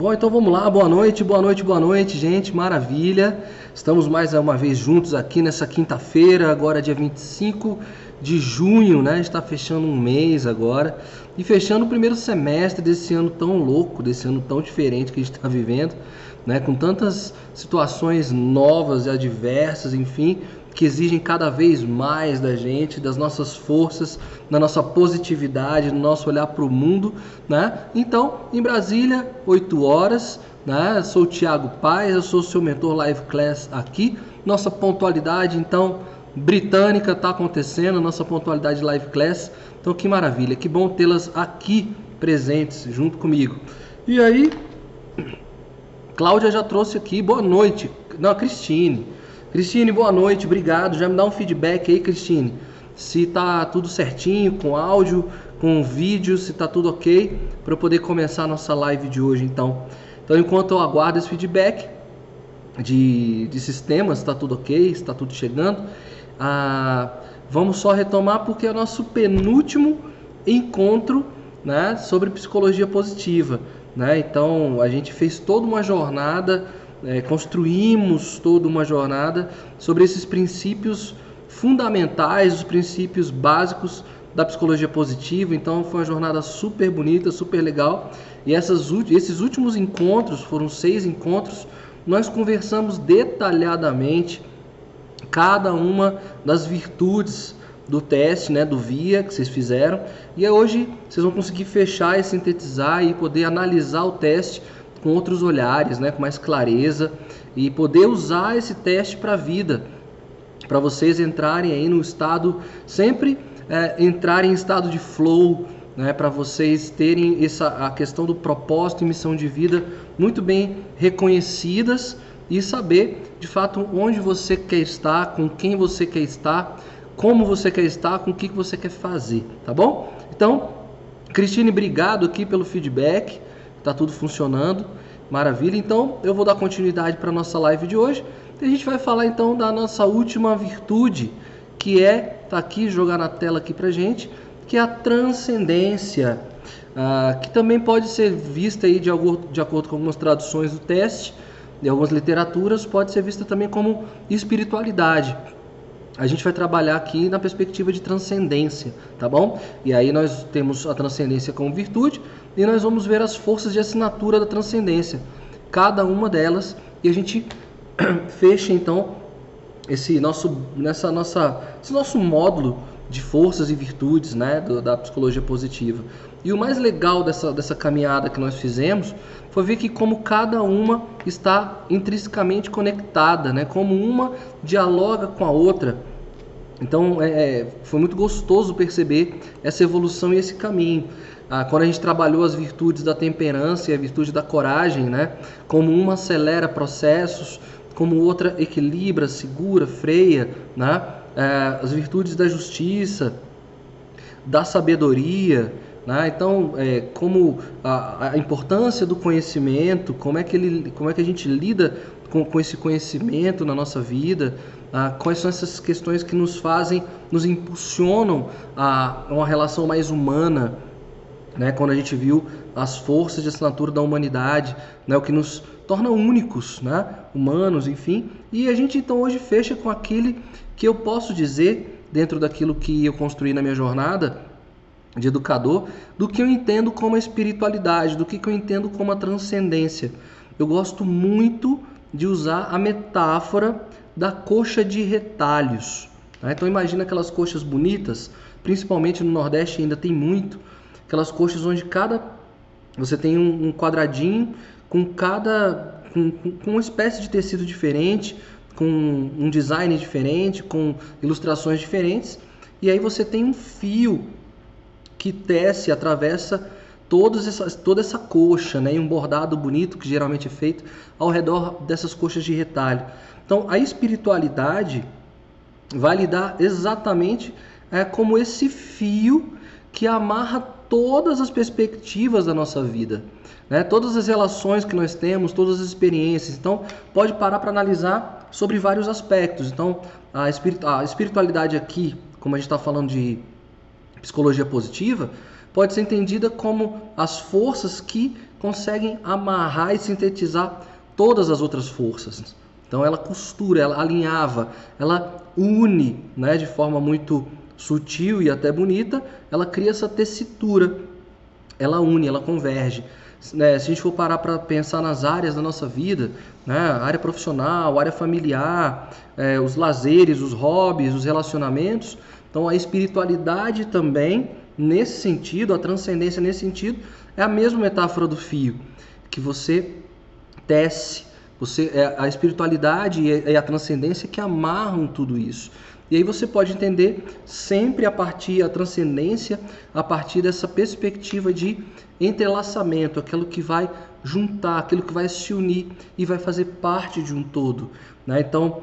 Bom, então vamos lá. Boa noite, boa noite, boa noite, gente. Maravilha. Estamos mais uma vez juntos aqui nessa quinta-feira, agora dia 25 de junho, né? Está fechando um mês agora e fechando o primeiro semestre desse ano tão louco, desse ano tão diferente que a gente está vivendo, né? Com tantas situações novas e adversas, enfim, que exigem cada vez mais da gente, das nossas forças, da nossa positividade, do nosso olhar para o mundo, né? Então, em Brasília, 8 horas, né? Sou o Thiago Paz, eu sou o seu mentor Live Class aqui. Nossa pontualidade, então, britânica está acontecendo, nossa pontualidade Live Class. Então, que maravilha, que bom tê-las aqui presentes junto comigo. E aí, Cláudia já trouxe aqui, boa noite. Não, Cristine. Cristine, boa noite, obrigado. Já me dá um feedback aí, Cristine. Se tá tudo certinho com áudio, com vídeo, se tá tudo ok, para eu poder começar a nossa live de hoje, então. Então, enquanto eu aguardo esse feedback de, de sistemas, está tudo ok, está tudo chegando, ah, vamos só retomar porque é o nosso penúltimo encontro né, sobre psicologia positiva. Né? Então, a gente fez toda uma jornada é, construímos toda uma jornada sobre esses princípios fundamentais, os princípios básicos da psicologia positiva. Então foi uma jornada super bonita, super legal. E essas, esses últimos encontros, foram seis encontros, nós conversamos detalhadamente cada uma das virtudes do teste, né, do VIA que vocês fizeram. E hoje vocês vão conseguir fechar e sintetizar e poder analisar o teste com outros olhares, né, com mais clareza e poder usar esse teste para a vida, para vocês entrarem aí no estado, sempre é, entrarem em estado de flow, né, para vocês terem essa a questão do propósito e missão de vida muito bem reconhecidas e saber de fato onde você quer estar, com quem você quer estar, como você quer estar, com o que você quer fazer, tá bom? Então, Cristine, obrigado aqui pelo feedback tá tudo funcionando, maravilha. Então eu vou dar continuidade para nossa live de hoje. E a gente vai falar então da nossa última virtude, que é tá aqui jogar na tela aqui para gente, que é a transcendência, ah, que também pode ser vista aí de, de acordo com algumas traduções do teste, de algumas literaturas, pode ser vista também como espiritualidade a gente vai trabalhar aqui na perspectiva de transcendência, tá bom? E aí nós temos a transcendência como virtude e nós vamos ver as forças de assinatura da transcendência, cada uma delas, e a gente fecha então esse nosso nessa nossa esse nosso módulo de forças e virtudes, né, do, da psicologia positiva. E o mais legal dessa dessa caminhada que nós fizemos foi ver que como cada uma está intrinsecamente conectada, né, como uma dialoga com a outra então é, é, foi muito gostoso perceber essa evolução e esse caminho. Ah, quando a gente trabalhou as virtudes da temperança e a virtude da coragem, né? Como uma acelera processos, como outra equilibra, segura, freia, né? É, as virtudes da justiça, da sabedoria, né? Então, é, como a, a, importância do conhecimento, como é que ele, como é que a gente lida com, com esse conhecimento na nossa vida, ah, quais são essas questões que nos fazem, nos impulsionam a uma relação mais humana, né? quando a gente viu as forças de assinatura da humanidade, né? o que nos torna únicos, né? humanos, enfim. E a gente então hoje fecha com aquele que eu posso dizer, dentro daquilo que eu construí na minha jornada de educador, do que eu entendo como a espiritualidade, do que eu entendo como a transcendência. Eu gosto muito de usar a metáfora da coxa de retalhos. Tá? Então imagina aquelas coxas bonitas, principalmente no Nordeste ainda tem muito, aquelas coxas onde cada você tem um, quadradinho com cada com, com uma espécie de tecido diferente, com um design diferente, com ilustrações diferentes, e aí você tem um fio que tece, atravessa todas essas, toda essa coxa, né, e um bordado bonito que geralmente é feito ao redor dessas coxas de retalho. Então, a espiritualidade vai lidar exatamente é, como esse fio que amarra todas as perspectivas da nossa vida, né? todas as relações que nós temos, todas as experiências. Então, pode parar para analisar sobre vários aspectos. Então, a, espiritualidade aqui, como a gente está falando de psicologia positiva, pode ser entendida como as forças que conseguem amarrar e sintetizar todas as outras forças. Então ela costura, ela alinhava, ela une, né, de forma muito sutil e até bonita, ela cria essa tessitura, ela une, ela converge. Né, se a gente for parar para pensar nas áreas da nossa vida, né, área profissional, área familiar, é, os lazeres, os hobbies, os relacionamentos, então a espiritualidade também, nesse sentido, a transcendência nesse sentido, é a mesma metáfora do fio, que você tece, você, é a espiritualidade e a transcendência que amarram tudo isso. E aí você pode entender sempre a partir, a transcendência, a partir dessa perspectiva de entrelaçamento, aquilo que vai juntar, aquilo que vai se unir e vai fazer parte de um todo. Né? Então,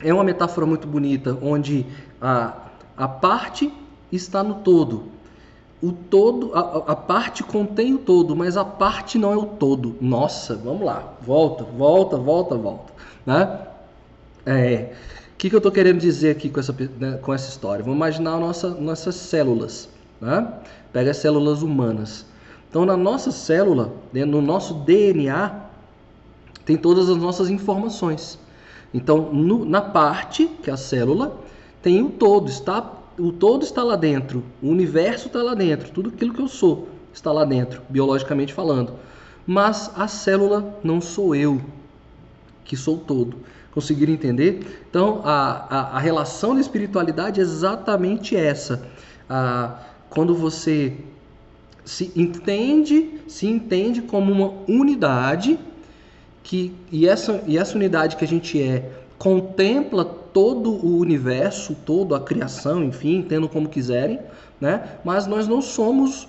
é uma metáfora muito bonita, onde a, a parte está no todo. O todo, a, a parte contém o todo, mas a parte não é o todo. Nossa, vamos lá, volta, volta, volta, volta. Né? É, que, que eu estou querendo dizer aqui com essa, né, com essa história? Vamos imaginar nossa, nossas células. Né? Pega as células humanas. Então, na nossa célula, né, no nosso DNA, tem todas as nossas informações. Então, no, na parte, que é a célula, tem o todo. Está, o todo está lá dentro. O universo está lá dentro. Tudo aquilo que eu sou está lá dentro, biologicamente falando. Mas a célula não sou eu, que sou todo. Conseguiram entender? Então, a, a, a relação da espiritualidade é exatamente essa. A, quando você se entende, se entende como uma unidade, que, e, essa, e essa unidade que a gente é contempla todo o universo, toda a criação, enfim, entendo como quiserem, né? mas nós não somos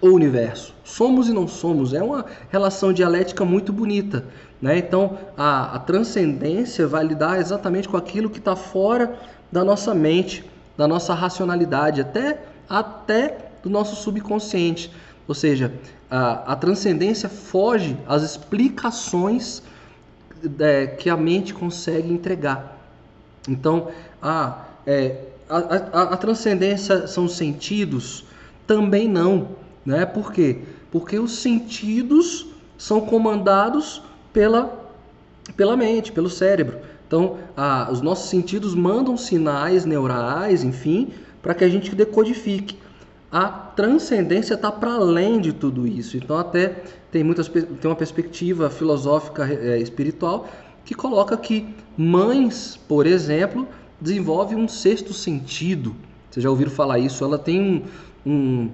o universo. Somos e não somos. É uma relação dialética muito bonita. Né? Então, a, a transcendência vai lidar exatamente com aquilo que está fora da nossa mente, da nossa racionalidade, até, até do nosso subconsciente. Ou seja, a, a transcendência foge às explicações é, que a mente consegue entregar. Então, a, é, a, a, a transcendência são sentidos? Também não. Né? Por quê? Porque os sentidos são comandados pela, pela mente, pelo cérebro. Então, a, os nossos sentidos mandam sinais neurais, enfim, para que a gente decodifique. A transcendência está para além de tudo isso. Então, até tem, muitas, tem uma perspectiva filosófica é, espiritual que coloca que mães, por exemplo, desenvolvem um sexto sentido. Vocês já ouviram falar isso? Ela tem um, um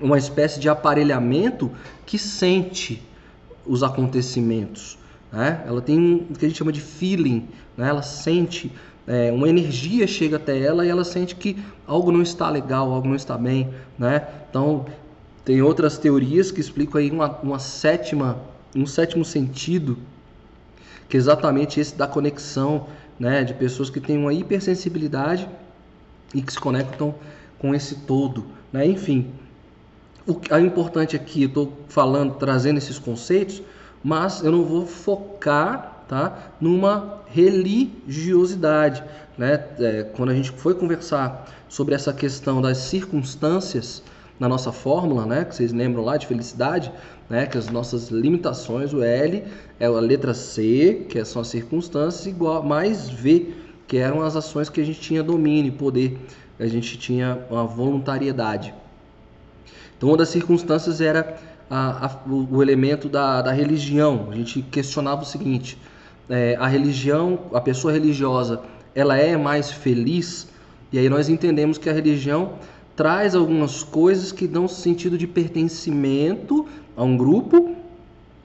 uma espécie de aparelhamento que sente os acontecimentos. Né? Ela tem o que a gente chama de feeling, né? ela sente, é, uma energia chega até ela e ela sente que algo não está legal, algo não está bem. Né? Então, tem outras teorias que explicam aí uma, uma sétima, um sétimo sentido, que é exatamente esse da conexão né? de pessoas que têm uma hipersensibilidade e que se conectam com esse todo. Né? Enfim, o que é importante aqui, eu estou falando, trazendo esses conceitos, mas eu não vou focar tá, numa religiosidade. Né? É, quando a gente foi conversar sobre essa questão das circunstâncias na nossa fórmula, né, que vocês lembram lá de felicidade, né, que as nossas limitações, o L é a letra C, que são as circunstâncias, igual mais V, que eram as ações que a gente tinha domínio, poder, a gente tinha uma voluntariedade. Então, uma das circunstâncias era a, a, o, o, elemento da, da, religião. A gente questionava o seguinte: é, a religião, a pessoa religiosa, ela é mais feliz? E aí nós entendemos que a religião traz algumas coisas que dão sentido de pertencimento a um grupo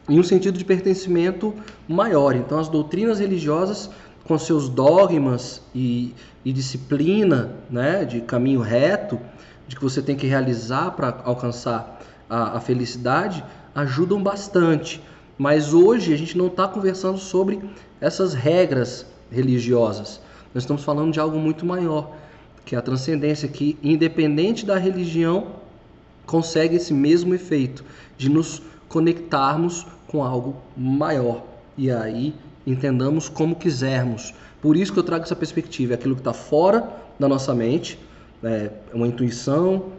e um sentido de pertencimento maior. Então, as doutrinas religiosas, com seus dogmas e, e disciplina né, de caminho reto, de que você tem que realizar para alcançar a, a, felicidade ajudam bastante. Mas hoje a gente não está conversando sobre essas regras religiosas. Nós estamos falando de algo muito maior, que é a transcendência, que independente da religião consegue esse mesmo efeito de nos conectarmos com algo maior. E aí entendamos como quisermos. Por isso que eu trago essa perspectiva, é aquilo que está fora da nossa mente, é, uma intuição,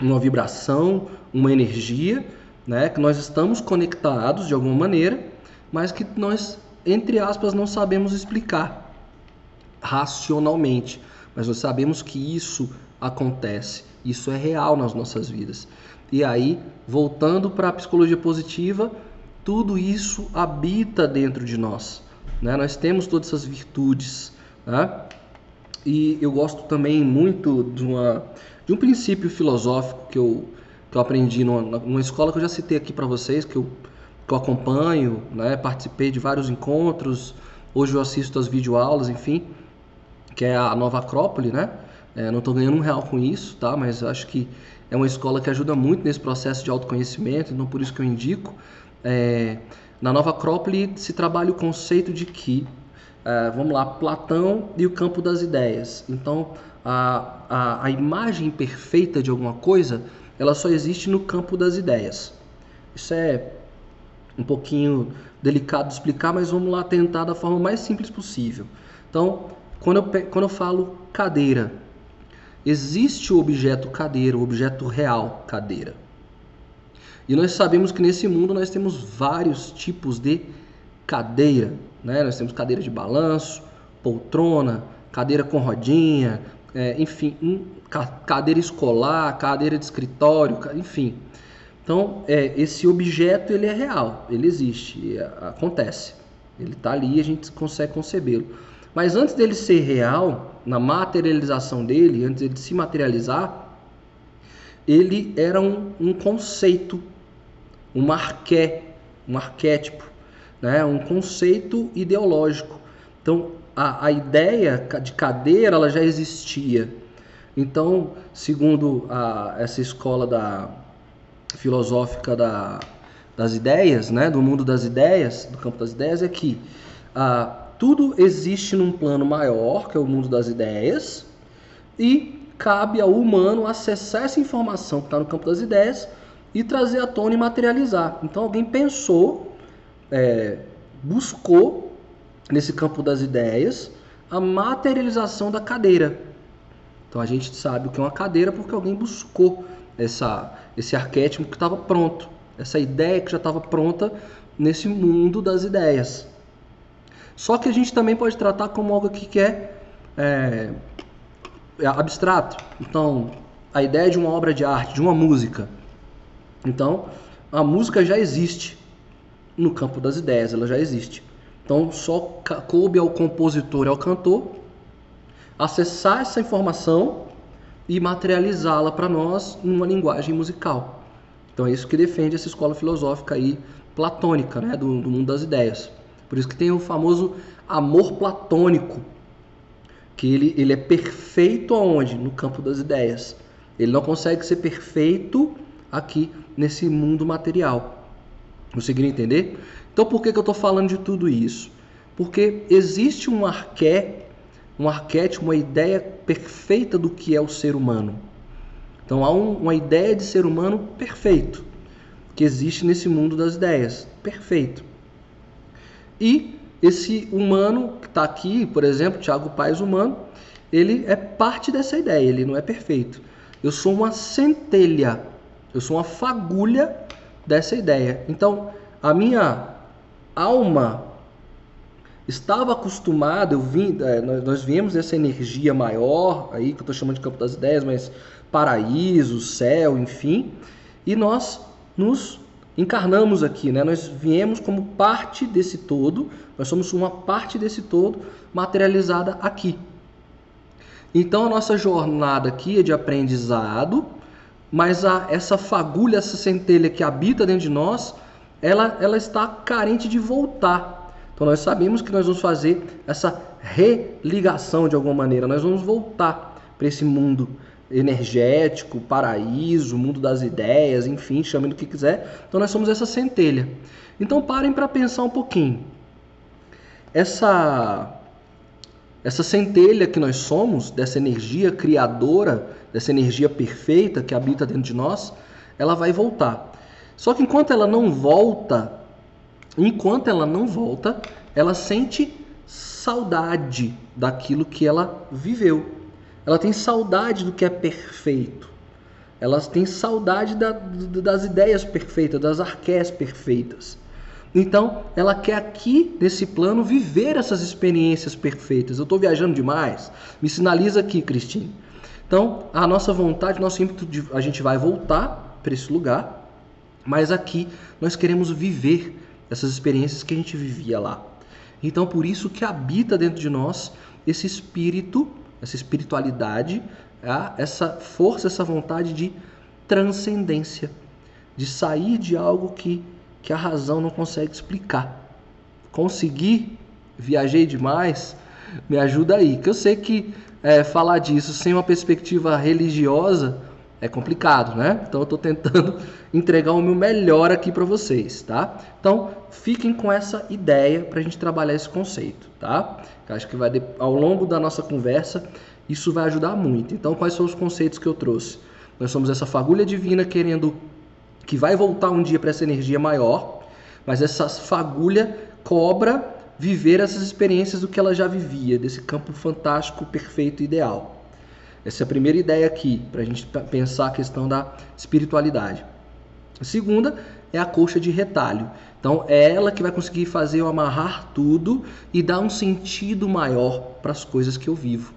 uma vibração, uma energia, né? Que nós estamos conectados de alguma maneira, mas que nós, entre aspas, não sabemos explicar racionalmente. Mas nós sabemos que isso acontece, isso é real nas nossas vidas. E aí, voltando para a psicologia positiva, tudo isso habita dentro de nós. Né? Nós temos todas essas virtudes. Né? E eu gosto também muito de, uma, de um princípio filosófico que eu, que eu aprendi numa, numa escola que eu já citei aqui para vocês, que eu, que eu acompanho, né? participei de vários encontros, hoje eu assisto as videoaulas, enfim, que é a Nova Acrópole, né? É, não estou ganhando um real com isso, tá? Mas acho que é uma escola que ajuda muito nesse processo de autoconhecimento, então por isso que eu indico. É, na Nova Acrópole se trabalha o conceito de que, é, vamos lá, Platão e o campo das ideias. Então, a, a, a imagem perfeita de alguma coisa, ela só existe no campo das ideias. Isso é um pouquinho delicado de explicar, mas vamos lá tentar da forma mais simples possível. Então, quando eu, quando eu falo cadeira, existe o objeto cadeira, o objeto real cadeira. E nós sabemos que nesse mundo nós temos vários tipos de cadeira. Né? Nós temos cadeira de balanço, poltrona, cadeira com rodinha, é, enfim, um, cadeira escolar, cadeira de escritório, enfim. Então, é, esse objeto ele é real, ele existe, é, acontece. Ele está ali e a gente consegue concebê-lo. Mas antes dele ser real, na materialização dele, antes dele se materializar, ele era um, um conceito, um arqué, um arquétipo, né? um conceito ideológico. Então, a, a ideia de cadeira ela já existia. Então, segundo a, essa escola da filosófica da, das ideias, né? do mundo das ideias, do campo das ideias, é que a, tudo existe num plano maior, que é o mundo das ideias, e cabe ao humano acessar essa informação que está no campo das ideias e trazer à tona e materializar. Então alguém pensou, é, buscou nesse campo das ideias a materialização da cadeira. Então a gente sabe o que é uma cadeira porque alguém buscou essa, esse arquétipo que estava pronto, essa ideia que já estava pronta nesse mundo das ideias. Só que a gente também pode tratar como algo que é, é, é abstrato. Então, a ideia de uma obra de arte, de uma música. Então, a música já existe no campo das ideias, ela já existe. Então, só coube ao compositor e ao cantor acessar essa informação e materializá-la para nós numa linguagem musical. Então, é isso que defende essa escola filosófica aí platônica, né, do, do mundo das ideias. Por isso que tem o famoso amor platônico, que ele, ele é perfeito aonde? No campo das ideias. Ele não consegue ser perfeito aqui nesse mundo material. Conseguiram entender? Então por que, que eu estou falando de tudo isso? Porque existe um arqué, um arquétipo, uma ideia perfeita do que é o ser humano. Então há um, uma ideia de ser humano perfeito que existe nesse mundo das ideias. Perfeito. E esse humano que está aqui, por exemplo, Tiago Paes humano, ele é parte dessa ideia, ele não é perfeito. Eu sou uma centelha, eu sou uma fagulha dessa ideia. Então, a minha alma estava acostumada, eu vim, é, nós, viemos dessa energia maior, aí que eu estou chamando de campo das ideias, mas paraíso, céu, enfim, e nós nos encarnamos aqui, né? Nós viemos como parte desse todo, nós somos uma parte desse todo materializada aqui. Então a nossa jornada aqui é de aprendizado, mas a, essa fagulha, essa centelha que habita dentro de nós, ela, ela está carente de voltar. Então nós sabemos que nós vamos fazer essa religação de alguma maneira, nós vamos voltar para esse mundo energético, paraíso, mundo das ideias, enfim, chame do que quiser. Então nós somos essa centelha. Então parem para pensar um pouquinho. Essa essa centelha que nós somos, dessa energia criadora, dessa energia perfeita que habita dentro de nós, ela vai voltar. Só que enquanto ela não volta, enquanto ela não volta, ela sente saudade daquilo que ela viveu. Ela tem saudade do que é perfeito. elas têm saudade da, das ideias perfeitas, das arqués perfeitas. Então, ela quer aqui, nesse plano, viver essas experiências perfeitas. Eu estou viajando demais? Me sinaliza aqui, Cristine. Então, a nossa vontade, nosso ímpeto, de, a gente vai voltar para esse lugar, mas aqui nós queremos viver essas experiências que a gente vivia lá. Então, por isso que habita dentro de nós esse espírito, essa espiritualidade, tá? essa força, essa vontade de transcendência, de sair de algo que que a razão não consegue explicar. Consegui, viajei demais, me ajuda aí. Que eu sei que é, falar disso sem uma perspectiva religiosa é complicado, né? Então eu estou tentando entregar o meu melhor aqui para vocês, tá? Então fiquem com essa ideia para a gente trabalhar esse conceito, tá? Eu acho que vai ao longo da nossa conversa isso vai ajudar muito. Então quais são os conceitos que eu trouxe? Nós somos essa fagulha divina querendo que vai voltar um dia para essa energia maior, mas essa fagulha cobra viver essas experiências do que ela já vivia, desse campo fantástico, perfeito, ideal. Essa é a primeira ideia aqui, para a gente pensar a questão da espiritualidade. A segunda é a coxa de retalho. Então, é ela que vai conseguir fazer eu amarrar tudo e dar um sentido maior para as coisas que eu vivo.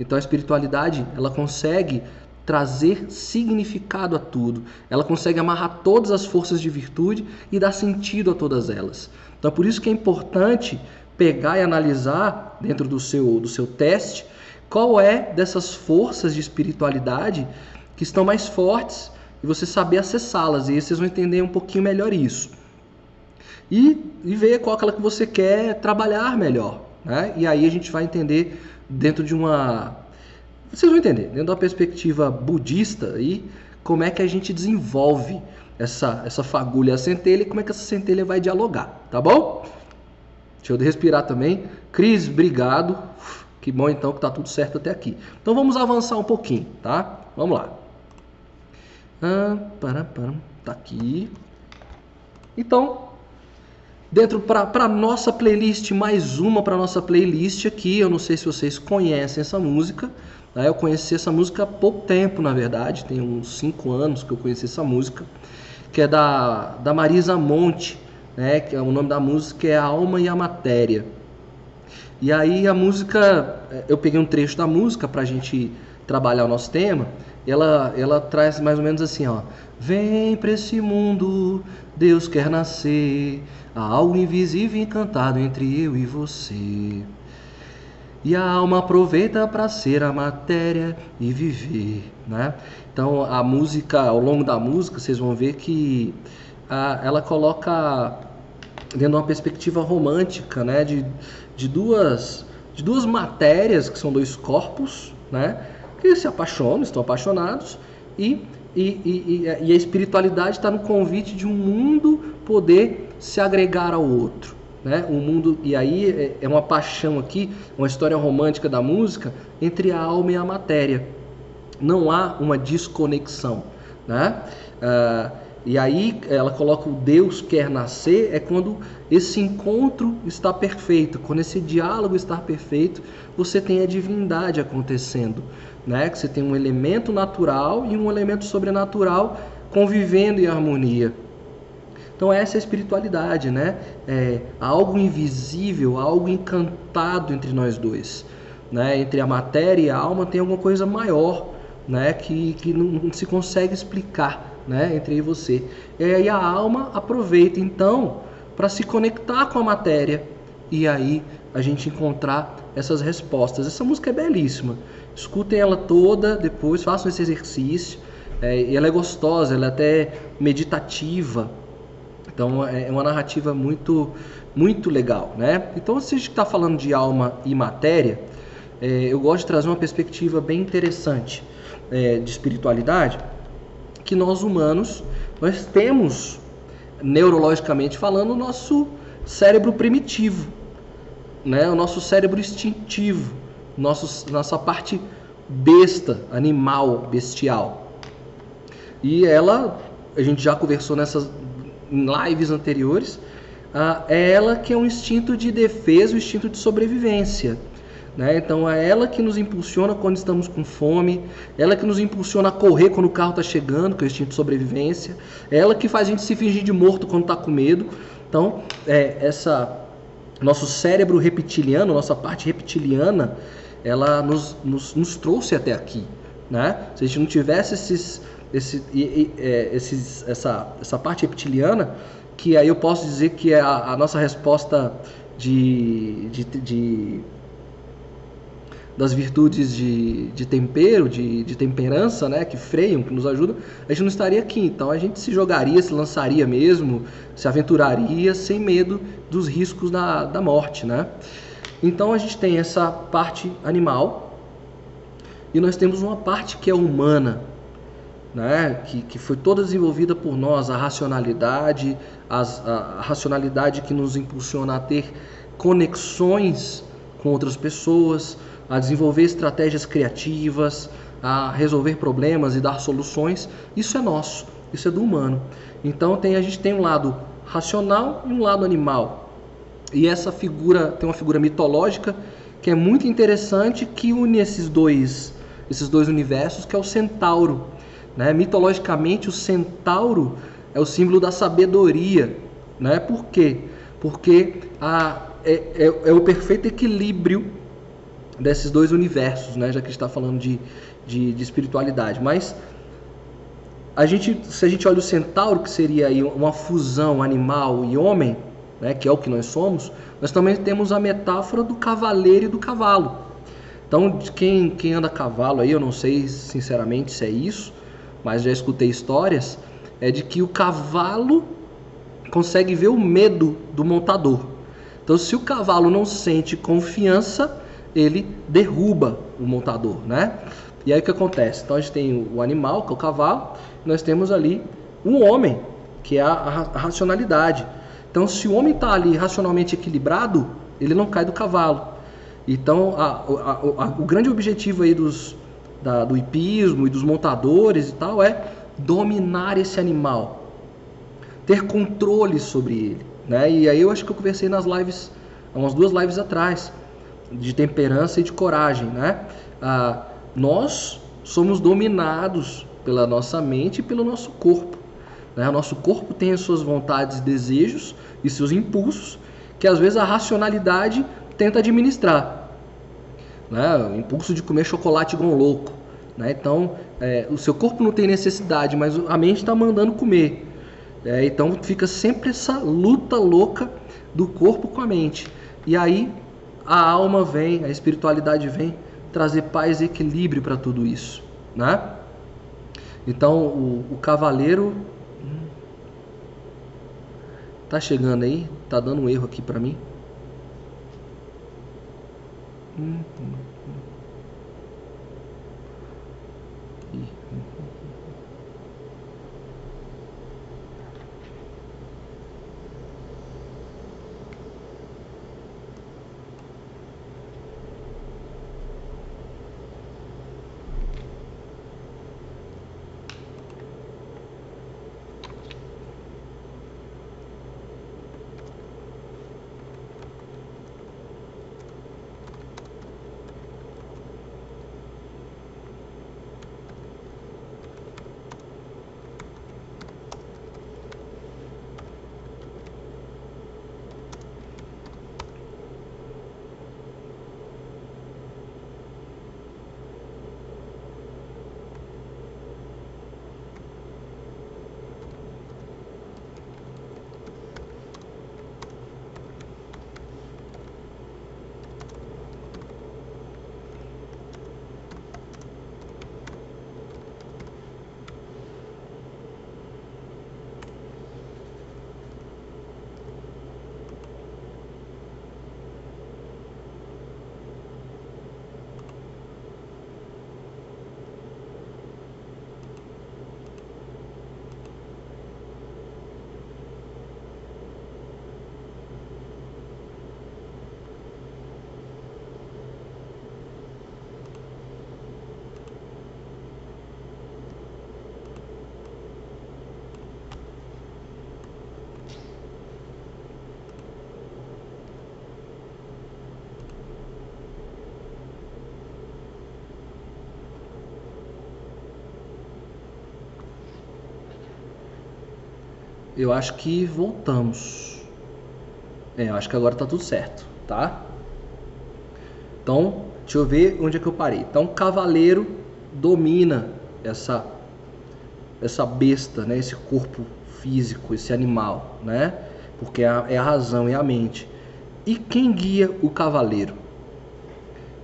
Então, a espiritualidade, ela consegue trazer significado a tudo. Ela consegue amarrar todas as forças de virtude e dar sentido a todas elas. Então, por isso que é importante pegar e analisar dentro do seu, do seu teste qual é dessas forças de espiritualidade que estão mais fortes e você saber acessá-las. E aí vocês vão entender um pouquinho melhor isso. E, e ver qual é aquela que você quer trabalhar melhor. Né? E aí a gente vai entender dentro de uma vocês vão entender, dentro da perspectiva budista aí, como é que a gente desenvolve essa, essa fagulha, a centelha e como é que essa centelha vai dialogar, tá bom? Deixa eu respirar também. Cris, obrigado. Que bom então que tá tudo certo até aqui. Então vamos avançar um pouquinho, tá? Vamos lá. Ah, para, para, tá aqui. Então, dentro para nossa playlist, mais uma para nossa playlist aqui. Eu não sei se vocês conhecem essa música. Né? Eu conheci essa música há pouco tempo, na verdade, tem uns 5 anos que eu conheci essa música, que é da, da Marisa Monte, né? que é, o nome da música é A Alma e a Matéria. E aí a música, eu peguei um trecho da música para a gente trabalhar o nosso tema, ela, ela traz mais ou menos assim, ó. Vem para esse mundo, Deus quer nascer, há algo invisível encantado entre eu e você. E a alma aproveita para ser a matéria e viver, né? Então a música, ao longo da música, vocês vão ver que a, ela coloca dentro de uma perspectiva romântica, né? De, de duas de duas matérias que são dois corpos, né? Que se apaixonam, estão apaixonados e e, e, e a espiritualidade está no convite de um mundo poder se agregar ao outro né? Um mundo e aí é, é uma paixão aqui, uma história romântica da música entre a alma e a matéria. Não há uma desconexão, né? Ah, e aí ela coloca o Deus quer nascer é quando esse encontro está perfeito, quando esse diálogo está perfeito, você tem a divindade acontecendo, né? Que você tem um elemento natural e um elemento sobrenatural convivendo em harmonia. Então essa é a espiritualidade, né? É algo invisível, algo encantado entre nós dois, né? Entre a matéria e a alma tem alguma coisa maior, né? Que, que não se consegue explicar, né? Entre eu e você. E aí a alma aproveita então para se conectar com a matéria e aí a gente encontrar essas respostas. Essa música é belíssima. Escutem ela toda, depois façam esse exercício. É, e ela é gostosa, ela é até meditativa. Então é, é uma narrativa muito, muito legal, né? Então se a gente está falando de alma e matéria, é, eu gosto de trazer uma perspectiva bem interessante é, de espiritualidade, que nós humanos nós temos neurologicamente falando o nosso cérebro primitivo, né? O nosso cérebro instintivo, nosso, nossa parte besta, animal, bestial. E ela, a gente já conversou nessas lives anteriores, ah, é ela que é um instinto de defesa, um instinto de sobrevivência. Né? Então é ela que nos impulsiona quando estamos com fome, ela que nos impulsiona a correr quando o carro está chegando, que é o instinto de sobrevivência, é ela que faz a gente se fingir de morto quando está com medo. Então, é, essa nosso cérebro reptiliano, nossa parte reptiliana, ela nos, nos, nos trouxe até aqui. Né? Se a gente não tivesse esses, esse, é, esses, essa, essa parte reptiliana, que aí eu posso dizer que é a, a nossa resposta de, de, de das virtudes de, de tempero, de, de temperança, né, que freiam, que nos ajudam, a gente não estaria aqui. Então a gente se jogaria, se lançaria mesmo, se aventuraria sem medo dos riscos da, da morte, né? Então a gente tem essa parte animal e nós temos uma parte que é humana, né? que, que foi toda desenvolvida por nós, a racionalidade, as, a, a racionalidade que nos impulsiona a ter conexões com outras pessoas, a desenvolver estratégias criativas, a resolver problemas e dar soluções, isso é nosso, isso é do humano. Então tem, a gente tem um lado racional e um lado animal. E essa figura tem uma figura mitológica que é muito interessante que une esses dois, esses dois universos, que é o centauro. Né? Mitologicamente, o centauro é o símbolo da sabedoria. Né? Por quê? Porque a, é, é, é o perfeito equilíbrio desses dois universos, né? já que está falando de, de, de, espiritualidade. Mas a gente, se a gente olha o centauro, que seria aí uma fusão animal e homem, né? que é o que nós somos, nós também temos a metáfora do cavaleiro e do cavalo. Então, quem, quem anda a cavalo aí, eu não sei sinceramente se é isso, mas já escutei histórias, é de que o cavalo consegue ver o medo do montador. Então, se o cavalo não sente confiança, ele derruba o montador, né? E aí o que acontece? Então a gente tem o animal, que é o cavalo, nós temos ali um homem, que é a, a racionalidade. Então se o homem está ali racionalmente equilibrado, ele não cai do cavalo. Então a, a, o grande objetivo aí dos, da, do hipismo e dos montadores e tal é dominar esse animal, ter controle sobre ele. Né? E aí eu acho que eu conversei nas lives, umas duas lives atrás, de temperança e de coragem, né? Ah, nós somos dominados pela nossa mente e pelo nosso corpo. Né? O nosso corpo tem as suas vontades desejos e seus impulsos que às vezes a racionalidade tenta administrar. Né? O impulso de comer chocolate igual louco. Né? Então, é, o seu corpo não tem necessidade, mas a mente está mandando comer. É, então fica sempre essa luta louca do corpo com a mente. E aí a alma vem, a espiritualidade vem trazer paz e equilíbrio para tudo isso, né? Então o, o cavaleiro tá chegando aí, tá dando um erro aqui para mim. Hum, eu acho que voltamos. É, eu acho que agora tá tudo certo, tá? Então, deixa eu ver onde é que eu parei. Então, cavaleiro domina essa essa besta, né? Esse corpo físico, esse animal, né? Porque é a, é a razão, é a mente. E quem guia o cavaleiro?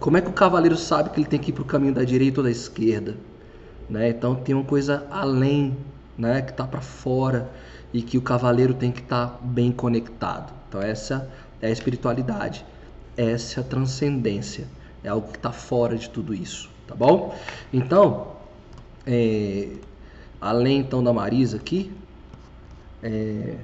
Como é que o cavaleiro sabe que ele tem que ir para o caminho da direita ou da esquerda? Né? Então tem uma coisa além, né? que está para fora e que o cavaleiro tem que estar tá bem conectado. Então essa é a espiritualidade, essa é a transcendência, é algo que está fora de tudo isso, tá bom? Então, é, além então da Marisa aqui, é,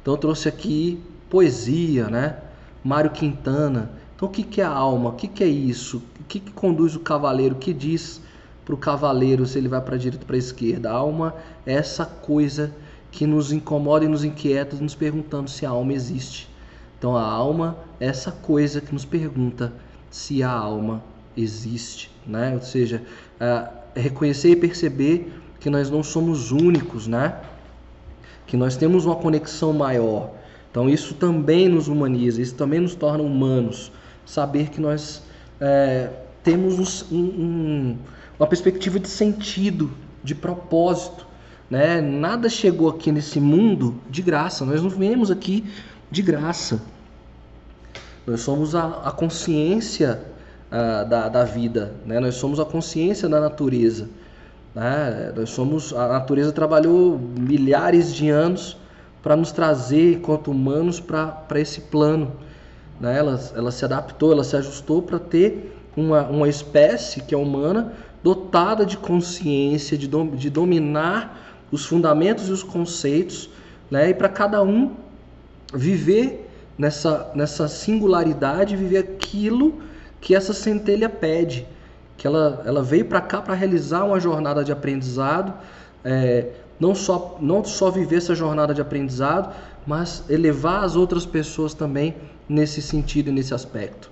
então eu trouxe aqui poesia, né? Mário Quintana. Então o que, que é a alma? O que, que é isso? O que, que conduz o cavaleiro? O que diz para o cavaleiro se ele vai para a direita ou para a esquerda? A alma é essa coisa que nos incomoda e nos inquieta, nos perguntando se a alma existe. Então a alma é essa coisa que nos pergunta se a alma existe, né? Ou seja, é reconhecer e perceber que nós não somos únicos, né? Que nós temos uma conexão maior. Então isso também nos humaniza, isso também nos torna humanos. Saber que nós é, temos um, um, uma perspectiva de sentido, de propósito. Né? Nada chegou aqui nesse mundo de graça, nós não viemos aqui de graça. Nós somos a, a consciência uh, da, da vida, né? nós somos a consciência da natureza. Né? Nós somos, a natureza trabalhou milhares de anos para nos trazer, enquanto humanos, para esse plano. Né? Ela, ela se adaptou, ela se ajustou para ter uma, uma espécie que é humana dotada de consciência, de, dom, de dominar os fundamentos e os conceitos, né? e para cada um viver nessa, nessa singularidade, viver aquilo que essa centelha pede. Que ela, ela veio para cá para realizar uma jornada de aprendizado, é, não só, não só viver essa jornada de aprendizado, mas elevar as outras pessoas também nesse sentido e nesse aspecto.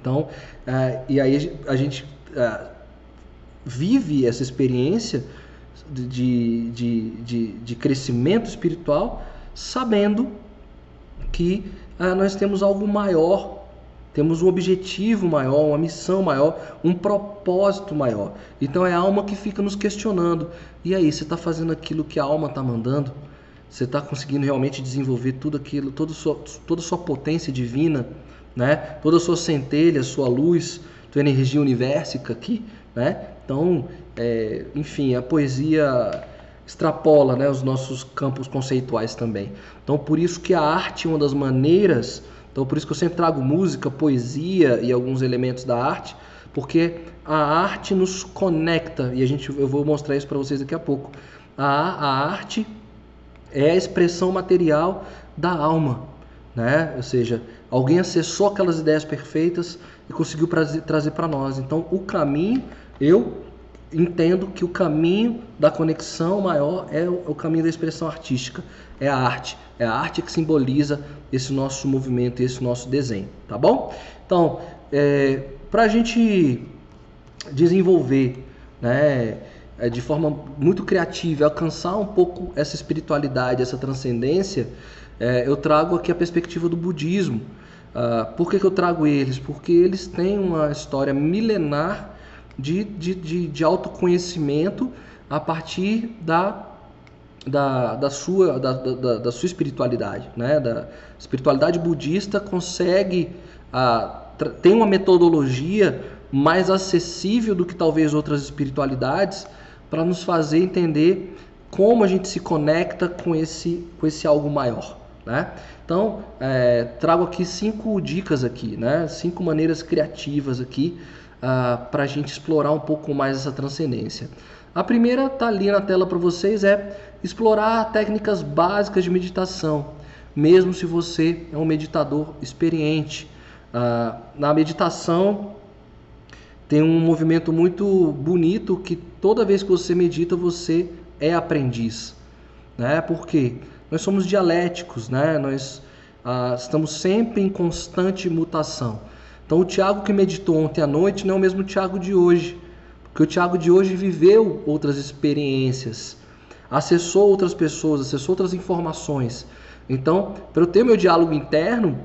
Então, é, e aí a gente é, vive essa experiência de, de, de, de, crescimento espiritual sabendo que é, nós temos algo maior temos um objetivo maior, uma missão maior, um propósito maior. Então é a alma que fica nos questionando. E aí, você está fazendo aquilo que a alma está mandando? Você está conseguindo realmente desenvolver tudo aquilo, toda sua, toda sua potência divina, né? toda a sua centelha, sua luz, tua energia universica aqui? Né? Então, é, enfim, a poesia extrapola né, os nossos campos conceituais também. Então, por isso que a arte é uma das maneiras então por isso que eu sempre trago música, poesia e alguns elementos da arte, porque a arte nos conecta e a gente eu vou mostrar isso para vocês daqui a pouco. A, a arte é a expressão material da alma, né? Ou seja, alguém acessou aquelas ideias perfeitas e conseguiu trazer para nós. Então o caminho, eu entendo que o caminho da conexão maior é o caminho da expressão artística, é a arte. É a arte que simboliza esse nosso movimento, esse nosso desenho, tá bom? Então, é, para a gente desenvolver, né, é, de forma muito criativa, alcançar um pouco essa espiritualidade, essa transcendência, é, eu trago aqui a perspectiva do budismo. Uh, por que, que eu trago eles? Porque eles têm uma história milenar de, de, de, de autoconhecimento a partir da da, da, sua, da, da, da, sua espiritualidade. Né? Da espiritualidade budista consegue, a, tem uma metodologia mais acessível do que talvez outras espiritualidades para nos fazer entender como a gente se conecta com esse, com esse algo maior. Né? Então, é, trago aqui cinco dicas aqui, né? cinco maneiras criativas aqui uh, para a gente explorar um pouco mais essa transcendência. A primeira está ali na tela para vocês é explorar técnicas básicas de meditação, mesmo se você é um meditador experiente. Ah, na meditação tem um movimento muito bonito que toda vez que você medita você é aprendiz, né? Porque nós somos dialéticos, né? Nós ah, estamos sempre em constante mutação. Então o Tiago que meditou ontem à noite não é o mesmo Tiago de hoje. Porque o Tiago de hoje viveu outras experiências. acessou outras pessoas, acessou outras informações. Então, para eu ter meu diálogo interno,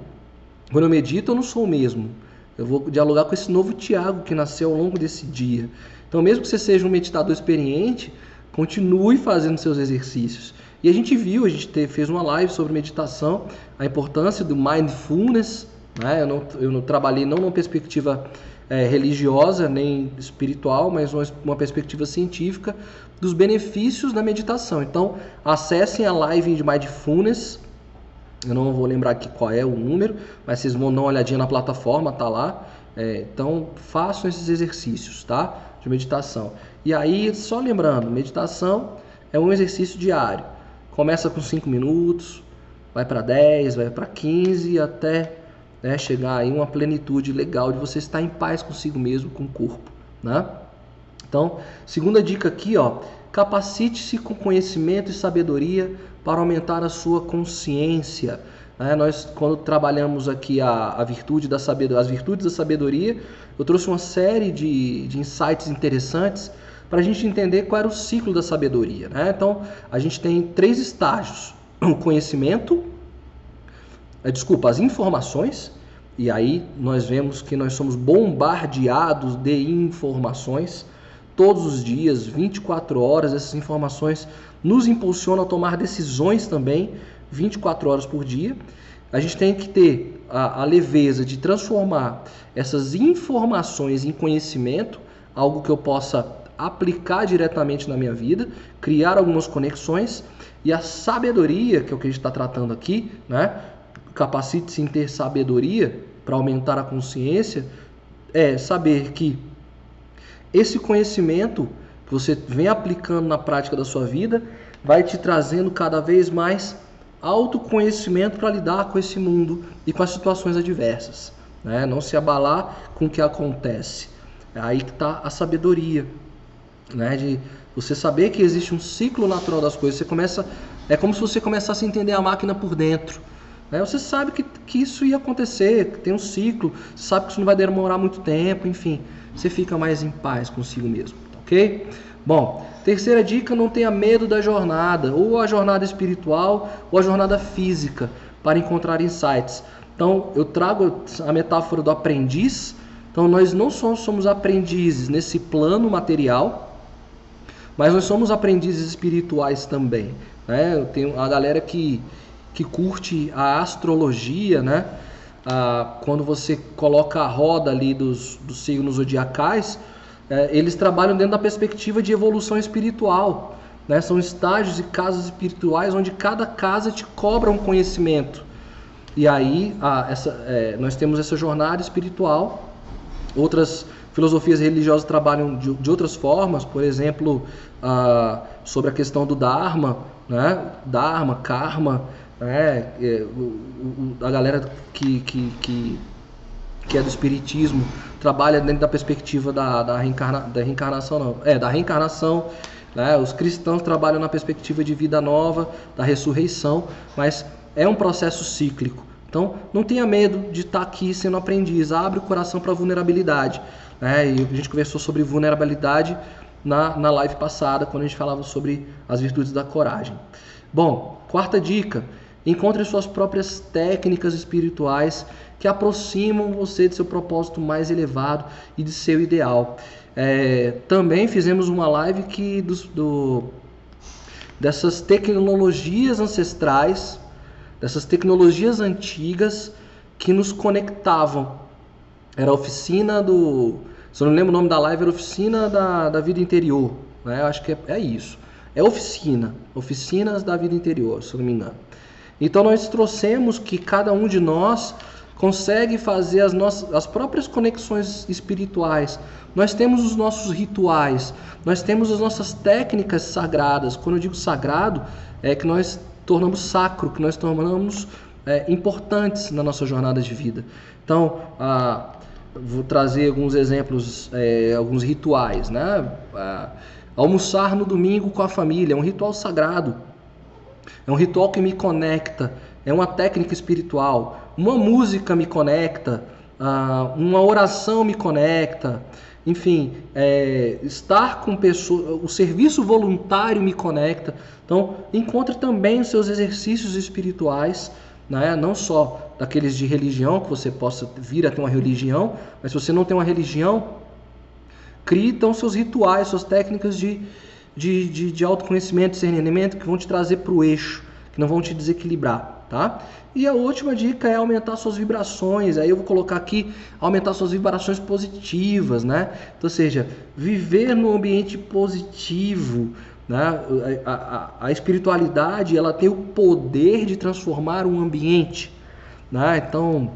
quando eu medito, eu não sou o mesmo. Eu vou dialogar com esse novo Tiago que nasceu ao longo desse dia. Então, mesmo que você seja um meditador experiente, continue fazendo seus exercícios. E a gente viu, a gente fez uma live sobre meditação, a importância do mindfulness. Né? Eu, não, eu não trabalhei não numa perspectiva é, religiosa nem espiritual, mas uma, uma perspectiva científica dos benefícios da meditação. Então, acessem a live de mindfulness. Eu não vou lembrar aqui qual é o número, mas vocês vão dar uma olhadinha na plataforma, tá lá. É, então, façam esses exercícios, tá? De meditação. E aí, só lembrando, meditação é um exercício diário. Começa com 5 minutos, vai para 10, vai para 15 até né, chegar aí uma plenitude legal de você estar em paz consigo mesmo, com o corpo, né? Então, segunda dica aqui, ó, capacite-se com conhecimento e sabedoria para aumentar a sua consciência. Né? Nós, quando trabalhamos aqui a, a virtude da sabedoria, as virtudes da sabedoria, eu trouxe uma série de, de insights interessantes para a gente entender qual era o ciclo da sabedoria. Né? Então, a gente tem três estágios: o conhecimento, é, desculpa, as informações, e aí nós vemos que nós somos bombardeados de informações todos os dias, 24 horas, essas informações nos impulsionam a tomar decisões também, 24 horas por dia. A gente tem que ter a, a leveza de transformar essas informações em conhecimento, algo que eu possa aplicar diretamente na minha vida, criar algumas conexões e a sabedoria, que é o que a gente está tratando aqui, né? Capacite-se em ter sabedoria para aumentar a consciência, é saber que esse conhecimento que você vem aplicando na prática da sua vida vai te trazendo cada vez mais autoconhecimento para lidar com esse mundo e com as situações adversas. Né? Não se abalar com o que acontece. É aí que está a sabedoria, né? De você saber que existe um ciclo natural das coisas. Você começa, é como se você começasse a entender a máquina por dentro. Né? Você sabe que, que isso ia acontecer, que tem um ciclo, sabe que isso não vai demorar muito tempo, enfim, você fica mais em paz consigo mesmo, ok? Bom, terceira dica: não tenha medo da jornada, ou a jornada espiritual ou a jornada física, para encontrar insights. Então, eu trago a metáfora do aprendiz. Então, nós não somos aprendizes nesse plano material, mas nós somos aprendizes espirituais também. Né? Eu tenho a galera que, que curte a astrologia, né? Ah, quando você coloca a roda ali dos, dos signos zodiacais, é, eles trabalham dentro da perspectiva de evolução espiritual. Né? São estágios e casas espirituais onde cada casa te cobra um conhecimento. E aí a, essa, é, nós temos essa jornada espiritual. Outras Filosofias religiosas trabalham de, de outras formas, por exemplo, ah, sobre a questão do Dharma, né? Dharma, Karma, né? É, a galera que, que, que, que, é do Espiritismo trabalha dentro da perspectiva da, da, reencarna, da reencarnação, não, é, da reencarnação, né? Os cristãos trabalham na perspectiva de vida nova, da ressurreição, mas é um processo cíclico. Então, não tenha medo de estar aqui sendo aprendiz. Abre o coração para a vulnerabilidade. Né? E a gente conversou sobre vulnerabilidade na, na live passada, quando a gente falava sobre as virtudes da coragem. Bom, quarta dica: encontre suas próprias técnicas espirituais que aproximam você de seu propósito mais elevado e de seu ideal. É, também fizemos uma live que do, do, dessas tecnologias ancestrais, dessas tecnologias antigas que nos conectavam era oficina do. Se eu não lembro o nome da live, era oficina da, da vida interior. Né? Eu acho que é, é isso. É oficina. Oficinas da vida interior, se eu não me engano. Então nós trouxemos que cada um de nós consegue fazer as, nossas, as próprias conexões espirituais. Nós temos os nossos rituais, nós temos as nossas técnicas sagradas. Quando eu digo sagrado, é que nós tornamos sacro, que nós tornamos é, importantes na nossa jornada de vida. Então, vou trazer alguns exemplos, é, alguns rituais, né? Almoçar no domingo com a família é um ritual sagrado, é um ritual que me conecta, é uma técnica espiritual. Uma música me conecta, uma oração me conecta, enfim, é, estar com pessoas, o serviço voluntário me conecta. Então, encontre também os seus exercícios espirituais, né? não só daqueles de religião, que você possa vir a ter uma religião, mas se você não tem uma religião, crie então seus rituais, suas técnicas de, de, de, de autoconhecimento, discernimento, que vão te trazer para o eixo, que não vão te desequilibrar, tá? E a última dica é aumentar suas vibrações. Aí eu vou colocar aqui aumentar suas vibrações positivas, né? Então, ou seja, viver num ambiente positivo, né? A, a, a, espiritualidade ela tem o poder de transformar um ambiente. Né? Então,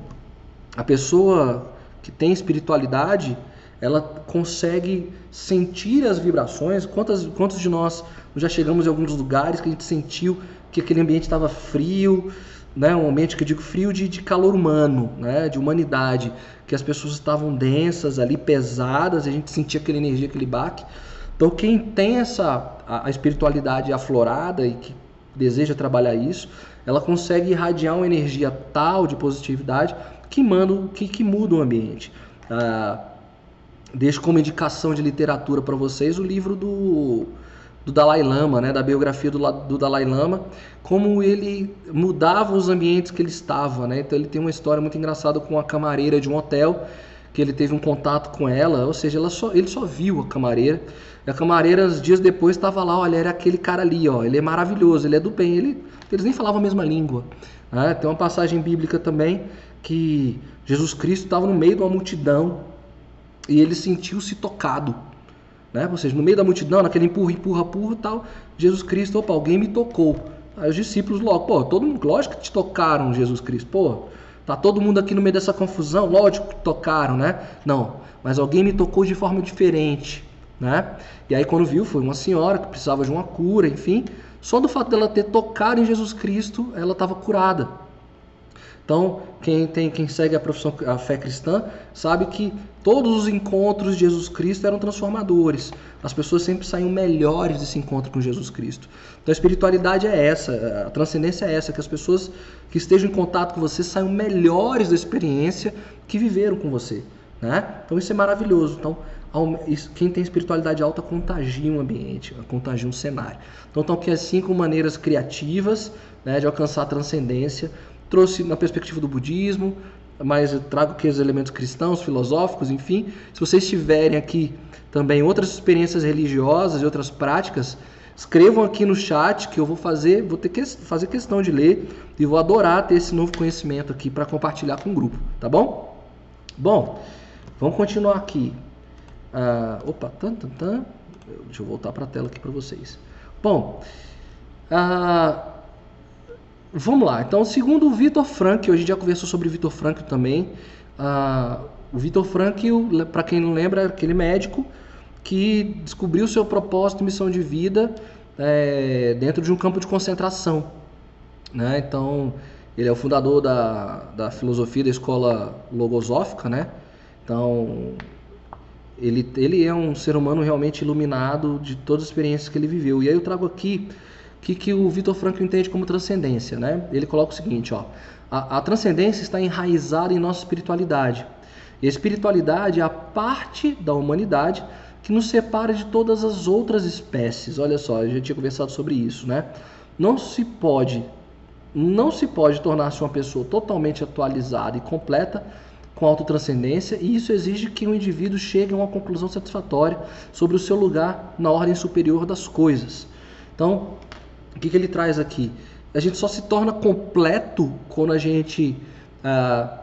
a pessoa que tem espiritualidade, ela consegue sentir as vibrações. Quantas, quantos de nós já chegamos em alguns lugares que a gente sentiu que aquele ambiente estava frio, né? um ambiente que eu digo frio de, de calor humano, né? de humanidade, que as pessoas estavam densas ali, pesadas, a gente sentia aquela energia, aquele baque. Então, quem tem essa a, a espiritualidade aflorada e que deseja trabalhar isso, ela consegue irradiar uma energia tal de positividade que, manda, que, que muda o ambiente. Ah, deixo como indicação de literatura para vocês o livro do, do Dalai Lama, né, da biografia do, do Dalai Lama, como ele mudava os ambientes que ele estava. Né? Então ele tem uma história muito engraçada com a camareira de um hotel que ele teve um contato com ela, ou seja, ela só, ele só viu a camareira. E a camareira, dias depois, estava lá, olha, era aquele cara ali, ó, ele é maravilhoso, ele é do bem, ele, eles nem falavam a mesma língua. Né? Tem uma passagem bíblica também que Jesus Cristo estava no meio de uma multidão e ele sentiu-se tocado. Né? Ou seja, no meio da multidão, naquele empurra, empurra, empurra tal, Jesus Cristo, opa, alguém me tocou. Aí os discípulos logo, pô, todo mundo, lógico que te tocaram, Jesus Cristo, pô, Tá todo mundo aqui no meio dessa confusão, lógico que tocaram, né? Não, mas alguém me tocou de forma diferente, né? E aí quando viu, foi uma senhora que precisava de uma cura, enfim, só do fato dela ter tocado em Jesus Cristo, ela estava curada. Então, quem tem, quem segue a profissão, a fé cristã, sabe que todos os encontros de Jesus Cristo eram transformadores. As pessoas sempre saem melhores desse encontro com Jesus Cristo. Então, a espiritualidade é essa, a transcendência é essa, que as pessoas que estejam em contato com você saiam melhores da experiência que viveram com você, né? Então, isso é maravilhoso. Então, quem tem espiritualidade alta contagia um ambiente, contagia um cenário. Então, estão aqui as cinco maneiras criativas né, de alcançar a transcendência trouxe na perspectiva do budismo, mas eu trago aqui os elementos cristãos, filosóficos, enfim. Se vocês tiverem aqui também outras experiências religiosas e outras práticas, escrevam aqui no chat que eu vou fazer, vou ter que fazer questão de ler e vou adorar ter esse novo conhecimento aqui para compartilhar com o grupo, tá bom? Bom, vamos continuar aqui. Ah, opa, tan, tan, tan. deixa eu voltar para a tela aqui para vocês. Bom, ah, Vamos lá. Então, segundo o Vitor Frank, hoje já conversou sobre o Vitor Frank também. Uh, o Vitor Frank, para quem não lembra, é aquele médico que descobriu seu propósito e missão de vida é, dentro de um campo de concentração. Né? Então, ele é o fundador da, da filosofia da escola logosófica, né? Então, ele, ele é um ser humano realmente iluminado de todas as experiências que ele viveu. E aí eu trago aqui que, que o Vitor Franco entende como transcendência? Né? Ele coloca o seguinte: ó, a, a transcendência está enraizada em nossa espiritualidade. E a espiritualidade é a parte da humanidade que nos separa de todas as outras espécies. Olha só, eu já tinha conversado sobre isso, né? Não se pode, não se pode tornar-se uma pessoa totalmente atualizada e completa com autotranscendência, e isso exige que o indivíduo chegue a uma conclusão satisfatória sobre o seu lugar na ordem superior das coisas. Então, o que, que ele traz aqui? A gente só se torna completo quando a gente ah,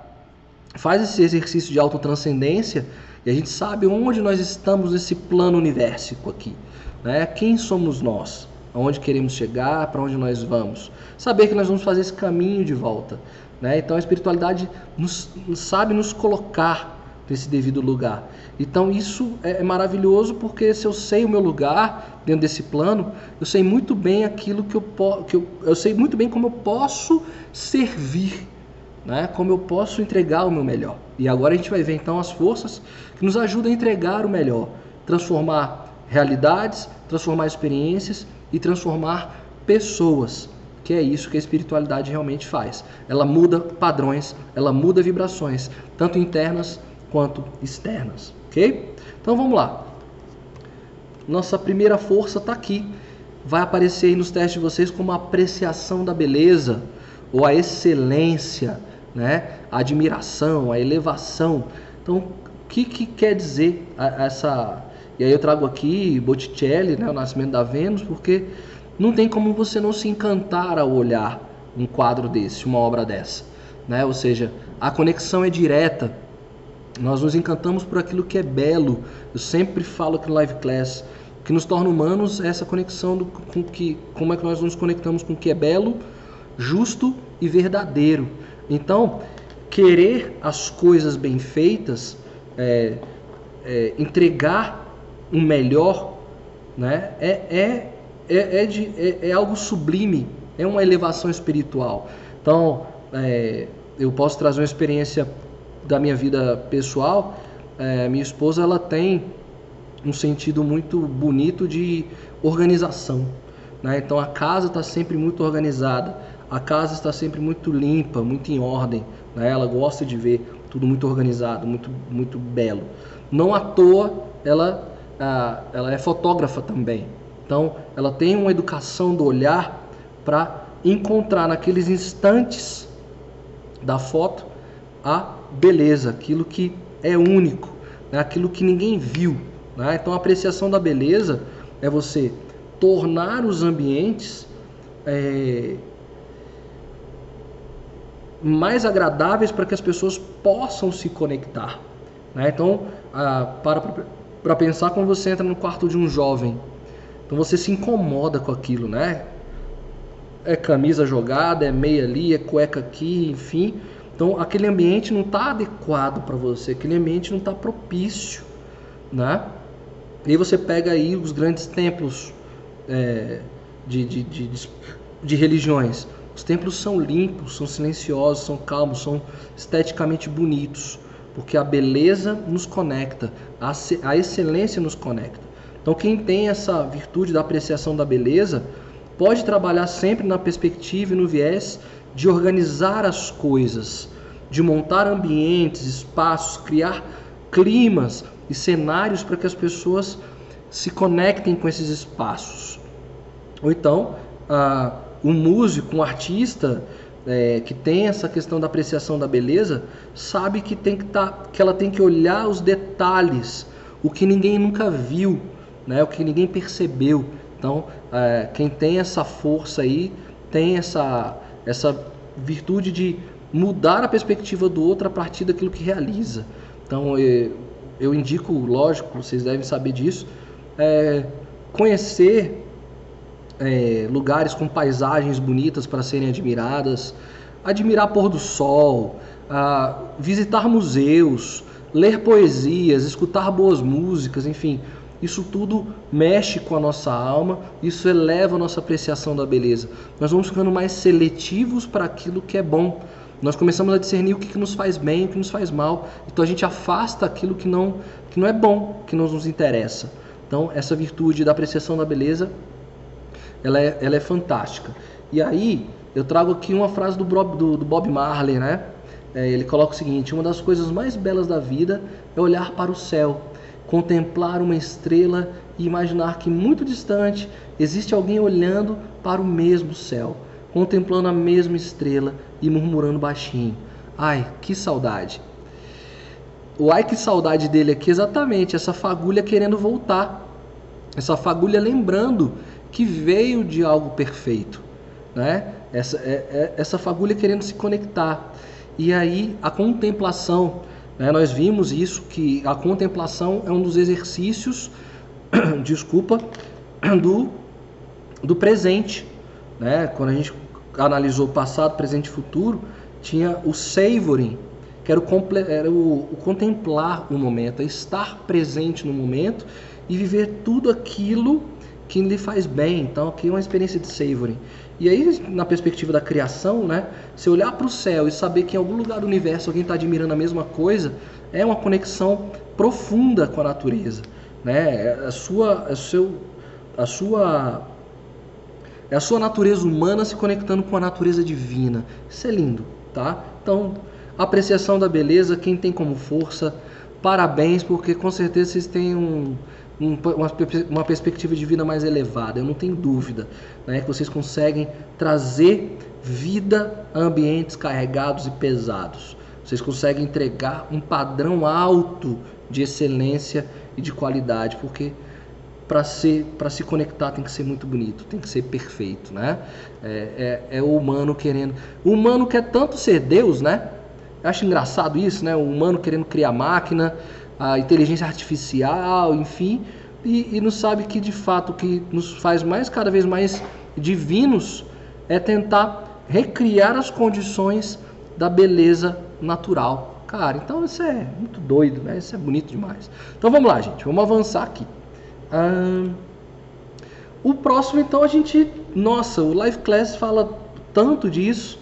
faz esse exercício de autotranscendência e a gente sabe onde nós estamos nesse plano universico aqui. Né? Quem somos nós? Aonde queremos chegar? Para onde nós vamos? Saber que nós vamos fazer esse caminho de volta. Né? Então a espiritualidade nos, sabe nos colocar nesse devido lugar. Então isso é, é maravilhoso porque se eu sei o meu lugar dentro desse plano, eu sei muito bem aquilo que eu eu, eu sei muito bem como eu posso servir, né? Como eu posso entregar o meu melhor. E agora a gente vai ver então as forças que nos ajudam a entregar o melhor, transformar realidades, transformar experiências e transformar pessoas que é isso que a espiritualidade realmente faz. Ela muda padrões, ela muda vibrações, tanto internas quanto externas. ok? Então vamos lá. Nossa primeira força está aqui. Vai aparecer aí nos testes de vocês como a apreciação da beleza ou a excelência, né? a admiração, a elevação. Então, o que, que quer dizer essa. E aí eu trago aqui Botticelli, né? o Nascimento da Vênus, porque não tem como você não se encantar ao olhar um quadro desse, uma obra dessa. Né? Ou seja, a conexão é direta. Nós nos encantamos por aquilo que é belo. Eu sempre falo aqui no Live Class que nos torna humanos é essa conexão do, com que como é que nós nos conectamos com o que é belo, justo e verdadeiro. Então, querer as coisas bem feitas, é, é, entregar o melhor, né, é, é, é, é, de, é, é, algo sublime, é uma elevação espiritual. Então, é, eu posso trazer uma experiência da minha vida pessoal. É, minha esposa ela tem um sentido muito bonito de organização. Né? Então a casa está sempre muito organizada, a casa está sempre muito limpa, muito em ordem. Né? Ela gosta de ver tudo muito organizado, muito, muito belo. Não à toa ela, ela é fotógrafa também. Então ela tem uma educação do olhar para encontrar naqueles instantes da foto a beleza, aquilo que é único, né? aquilo que ninguém viu. Né? Então, a apreciação da beleza é você tornar os ambientes é, mais agradáveis para que as pessoas possam se conectar. Né? Então, a, para para pensar quando você entra no quarto de um jovem, então você se incomoda com aquilo, né? É camisa jogada, é meia ali, é cueca aqui, enfim. Então, aquele ambiente não está adequado para você, aquele ambiente não está propício, né? E aí você pega aí os grandes templos é, de, de, de, de, religiões. Os templos são limpos, são silenciosos, são calmos, são esteticamente bonitos, porque a beleza nos conecta, a, a excelência nos conecta. Então quem tem essa virtude da apreciação da beleza pode trabalhar sempre na perspectiva e no viés de organizar as coisas, de montar ambientes, espaços, criar climas e cenários para que as pessoas se conectem com esses espaços. Ou então, uh, um músico, um artista é, que tem essa questão da apreciação da beleza, sabe que, tem que, tá, que ela tem que olhar os detalhes, o que ninguém nunca viu, né, o que ninguém percebeu. Então, é, quem tem essa força aí, tem essa, essa virtude de mudar a perspectiva do outro a partir daquilo que realiza. Então, eu indico, lógico, vocês devem saber disso, é, conhecer é, lugares com paisagens bonitas para serem admiradas, admirar pôr do sol, a, visitar museus, ler poesias, escutar boas músicas, enfim, isso tudo mexe com a nossa alma, isso eleva a nossa apreciação da beleza. Nós vamos ficando mais seletivos para aquilo que é bom nós começamos a discernir o que, que nos faz bem o que nos faz mal. Então a gente afasta aquilo que não, que não é bom, que não nos interessa. Então essa virtude da apreciação da beleza, ela é, ela é fantástica. E aí eu trago aqui uma frase do Bob, do, do Bob Marley, né? É, ele coloca o seguinte: uma das coisas mais belas da vida é olhar para o céu, contemplar uma estrela e imaginar que muito distante existe alguém olhando para o mesmo céu contemplando a mesma estrela e murmurando baixinho: Ai, que saudade! O ai que saudade dele aqui exatamente essa fagulha querendo voltar, essa fagulha lembrando que veio de algo perfeito, né? Essa, é, é, essa fagulha querendo se conectar. E aí a contemplação, né? nós vimos isso que a contemplação é um dos exercícios, desculpa, do, do presente, né? Quando a gente analisou passado, presente e futuro, tinha o savoring, que era, o, era o, o contemplar o momento, é estar presente no momento e viver tudo aquilo que lhe faz bem. Então, aqui é uma experiência de savoring. E aí, na perspectiva da criação, né, se olhar para o céu e saber que em algum lugar do universo alguém está admirando a mesma coisa, é uma conexão profunda com a natureza. Né? A sua, a seu, a sua é a sua natureza humana se conectando com a natureza divina. Isso é lindo, tá? Então, apreciação da beleza, quem tem como força parabéns, porque com certeza vocês têm um, um, uma, uma, perspectiva de vida mais elevada. Eu não tenho dúvida né, que vocês conseguem trazer vida a ambientes carregados e pesados. Vocês conseguem entregar um padrão alto de excelência e de qualidade, porque para ser para se conectar tem que ser muito bonito, tem que ser perfeito, né? É, é, é, o humano querendo, o humano quer tanto ser Deus, né? Eu acho engraçado isso, né? O humano querendo criar máquina, a inteligência artificial, enfim, e, e não sabe que de fato o que nos faz mais cada vez mais divinos é tentar recriar as condições da beleza natural. Cara, então isso é muito doido, né? Isso é bonito demais. Então vamos lá, gente, vamos avançar aqui. O próximo, então, a gente. Nossa, o Live Class fala tanto disso,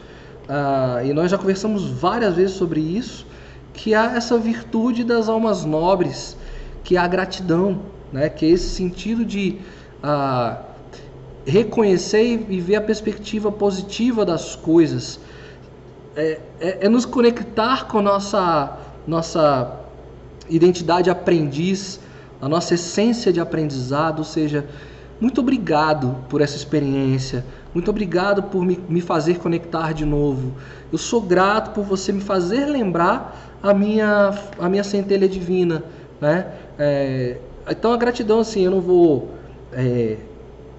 ah, e nós já conversamos várias vezes sobre isso, que há essa virtude das almas nobres, que é a gratidão, né? que é esse sentido de ah, reconhecer e ver a perspectiva positiva das coisas. É, é, é nos conectar com a nossa, nossa identidade aprendiz a nossa essência de aprendizado, ou seja, muito obrigado por essa experiência, muito obrigado por me, me fazer conectar de novo. Eu sou grato por você me fazer lembrar a minha, a minha centelha divina, né? É, então a gratidão, assim, eu não vou é,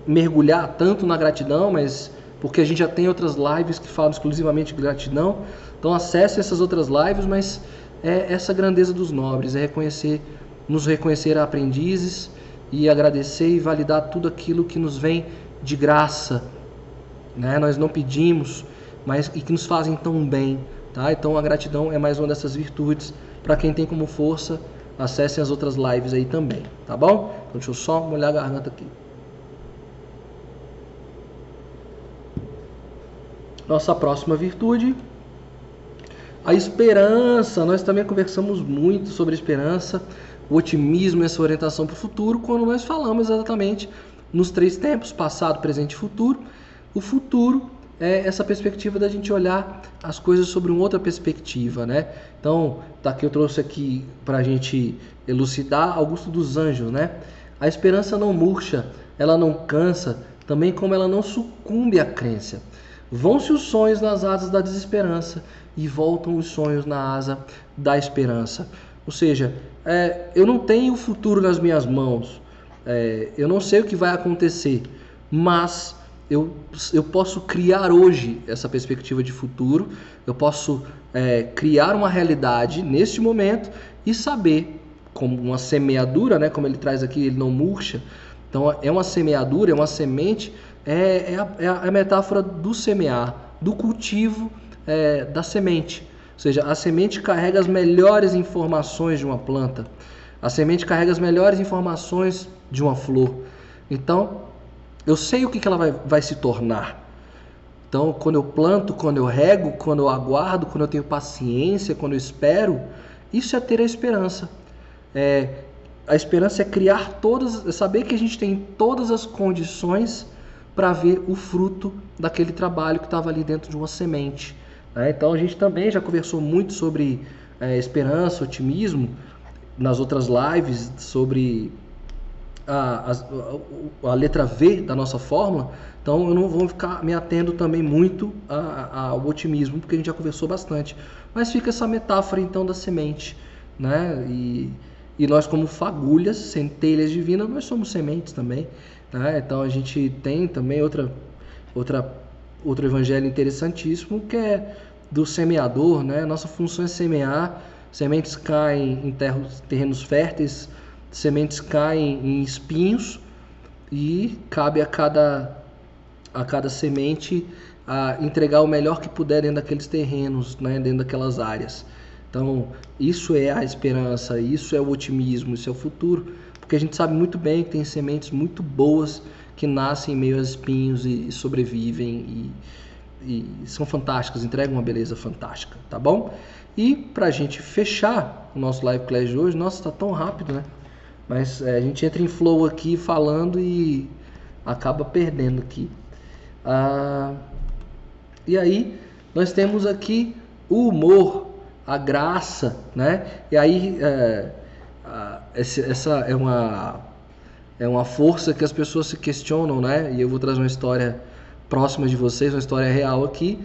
mergulhar tanto na gratidão, mas porque a gente já tem outras lives que falam exclusivamente de gratidão. Então acesse essas outras lives, mas é essa grandeza dos nobres, é reconhecer nos reconhecer aprendizes e agradecer e validar tudo aquilo que nos vem de graça. Né? Nós não pedimos, mas e que nos fazem tão bem. Tá? Então a gratidão é mais uma dessas virtudes. Para quem tem como força, acessem as outras lives aí também. Tá bom? Então deixa eu só molhar a garganta aqui. Nossa próxima virtude, a esperança. Nós também conversamos muito sobre esperança o otimismo e essa orientação para o futuro quando nós falamos exatamente nos três tempos, passado, presente e futuro. O futuro é essa perspectiva da gente olhar as coisas sobre uma outra perspectiva, né? Então, tá aqui eu trouxe aqui para a gente elucidar Augusto dos Anjos, né? A esperança não murcha, ela não cansa, também como ela não sucumbe à crença. Vão-se os sonhos nas asas da desesperança e voltam os sonhos na asa da esperança. Ou seja, é, eu não tenho o futuro nas minhas mãos, é, eu não sei o que vai acontecer, mas eu, eu posso criar hoje essa perspectiva de futuro, eu posso é, criar uma realidade neste momento e saber, como uma semeadura, né, como ele traz aqui, ele não murcha, então é uma semeadura, é uma semente, é, é, a, é a, metáfora do semear, do cultivo é, da semente. Ou seja, a semente carrega as melhores informações de uma planta. A semente carrega as melhores informações de uma flor. Então, eu sei o que ela vai, vai se tornar. Então, quando eu planto, quando eu rego, quando eu aguardo, quando eu tenho paciência, quando eu espero, isso é ter a esperança. É, a esperança é criar todas, é saber que a gente tem todas as condições para ver o fruto daquele trabalho que estava ali dentro de uma semente. Né? Então a gente também já conversou muito sobre é, esperança, otimismo nas outras lives sobre a, a, a, letra V da nossa fórmula. Então eu não vou ficar me atendo também muito ao otimismo, porque a gente já conversou bastante. Mas fica essa metáfora então da semente, né? E, e nós como fagulhas, centelhas divinas, nós somos sementes também. Né? Então a gente tem também outra outra outro evangelho interessantíssimo que é do semeador, né? Nossa função é semear, sementes caem em terros, terrenos férteis, sementes caem em espinhos e cabe a cada a cada semente a entregar o melhor que puder dentro daqueles terrenos, né? Dentro daquelas áreas. Então, isso é a esperança, isso é o otimismo, isso é o futuro, porque a gente sabe muito bem que tem sementes muito boas que nascem em meio a espinhos e, sobrevivem e, e são fantásticas, entregam uma beleza fantástica, tá bom? E para a gente fechar o nosso live class de hoje, nossa, está tão rápido, né? Mas é, a gente entra em flow aqui falando e acaba perdendo aqui. Ah, e aí nós temos aqui o humor. a graça, né? E aí é, essa é uma é uma força que as pessoas se questionam, né? E eu vou trazer uma história próxima de vocês, uma história real aqui,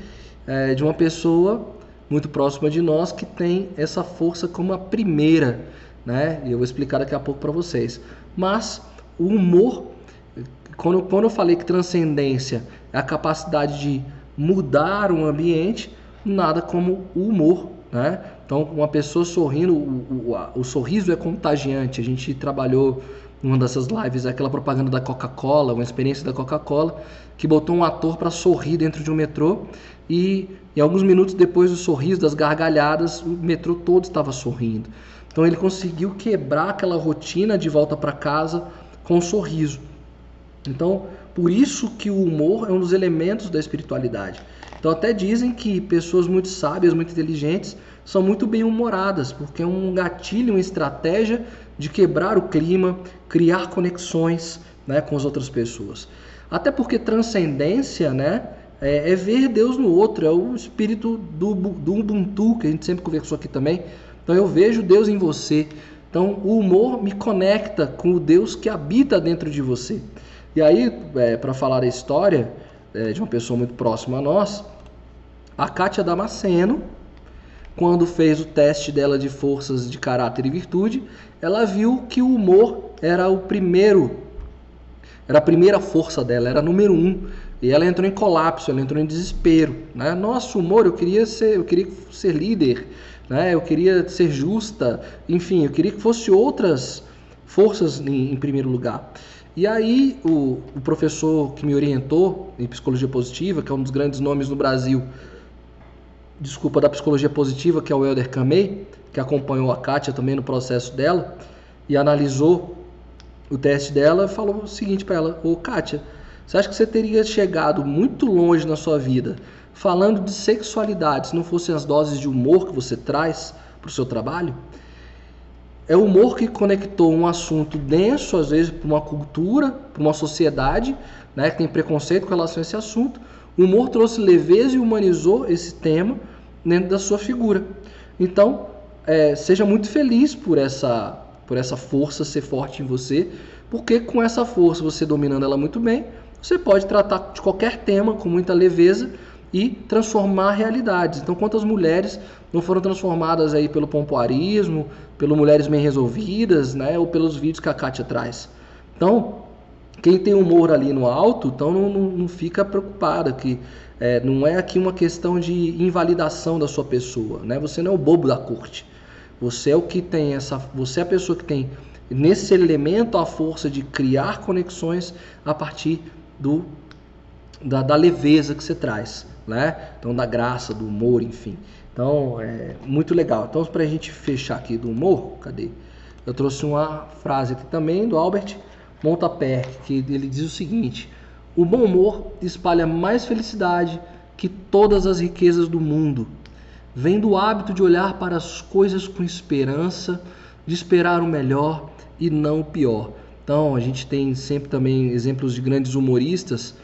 é, de uma pessoa muito próxima de nós que tem essa força como a primeira, né? E eu vou explicar daqui a pouco para vocês. Mas o humor, quando, quando eu falei que transcendência é a capacidade de mudar um ambiente, nada como o humor, né? Então, uma pessoa sorrindo, o, o, o sorriso é contagiante. A gente trabalhou numa dessas lives aquela propaganda da Coca-Cola, uma experiência da Coca-Cola, que botou um ator para sorrir dentro de um metrô e, e alguns minutos depois do sorriso, das gargalhadas, o metrô todo estava sorrindo. Então ele conseguiu quebrar aquela rotina de volta para casa com um sorriso. Então, por isso que o humor é um dos elementos da espiritualidade. Então até dizem que pessoas muito sábias, muito inteligentes, são muito bem humoradas, porque é um gatilho, uma estratégia de quebrar o clima, criar conexões né, com as outras pessoas. Até porque transcendência né, é, é, ver Deus no outro, é o espírito do, do Ubuntu, que a gente sempre conversou aqui também. Então eu vejo Deus em você. Então o humor me conecta com o Deus que habita dentro de você. E aí, é, para falar da história é, de uma pessoa muito próxima a nós, a Kátia Damasceno, quando fez o teste dela de forças de caráter e virtude, ela viu que o humor era o primeiro, era a primeira força dela, era a número um. E ela entrou em colapso, ela entrou em desespero. Né? Nossa, humor, eu queria ser, eu queria ser líder, né? eu queria ser justa, enfim, eu queria que fosse outras forças em, em primeiro lugar. E aí o, o, professor que me orientou em psicologia positiva, que é um dos grandes nomes no Brasil, desculpa, da psicologia positiva, que é o Helder Kamei, que acompanhou a Kátia também no processo dela e analisou o teste dela, falou o seguinte para ela: Ô Kátia, você acha que você teria chegado muito longe na sua vida falando de sexualidade se não fossem as doses de humor que você traz para o seu trabalho? É o humor que conectou um assunto denso, às vezes, para uma cultura, para uma sociedade né, que tem preconceito com relação a esse assunto. O humor trouxe leveza e humanizou esse tema dentro da sua figura. Então, é, seja muito feliz por essa, por essa força ser forte em você, porque com essa força, você dominando ela muito bem, você pode tratar de qualquer tema com muita leveza e transformar realidades. Então, quantas mulheres não foram transformadas aí pelo pompoarismo, pelo mulheres bem resolvidas, né, ou pelos vídeos que a Kátia traz. Então, quem tem humor ali no alto, então não, não, não fica preocupada que é, não é aqui uma questão de invalidação da sua pessoa, né? Você não é o bobo da corte. Você é o que tem essa, você é a pessoa que tem nesse elemento a força de criar conexões a partir do da, da leveza que você traz, né? Então da graça, do humor, enfim. Então é muito legal. Então para a gente fechar aqui do humor, cadê? Eu trouxe uma frase aqui também do Albert Montaper, que ele diz o seguinte: o bom humor espalha mais felicidade que todas as riquezas do mundo. Vem do hábito de olhar para as coisas com esperança, de esperar o melhor e não o pior. Então, a gente tem sempre também exemplos de grandes humoristas.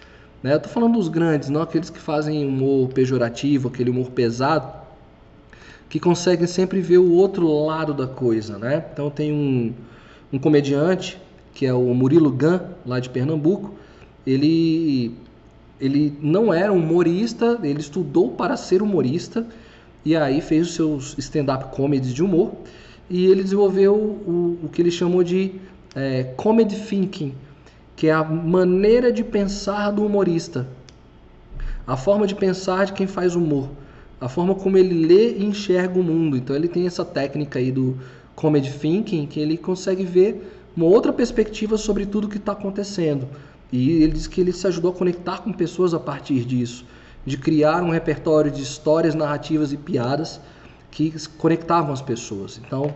Né? Eu estou falando dos grandes, não aqueles que fazem humor pejorativo, aquele humor pesado, que conseguem sempre ver o outro lado da coisa. Né? Então, tem um, um comediante, que é o Murilo Gun, lá de Pernambuco, ele, ele não era humorista, ele estudou para ser humorista e aí fez os seus stand-up comedies de humor e ele desenvolveu o, o que ele chamou de é, comedy thinking, que é a maneira de pensar do humorista, a forma de pensar de quem faz humor, a forma como ele lê e enxerga o mundo. Então ele tem essa técnica aí do comedy thinking que ele consegue ver uma outra perspectiva sobre tudo que está acontecendo. E ele diz que ele se ajudou a conectar com pessoas a partir disso, de criar um repertório de histórias, narrativas e piadas que conectavam as pessoas. Então,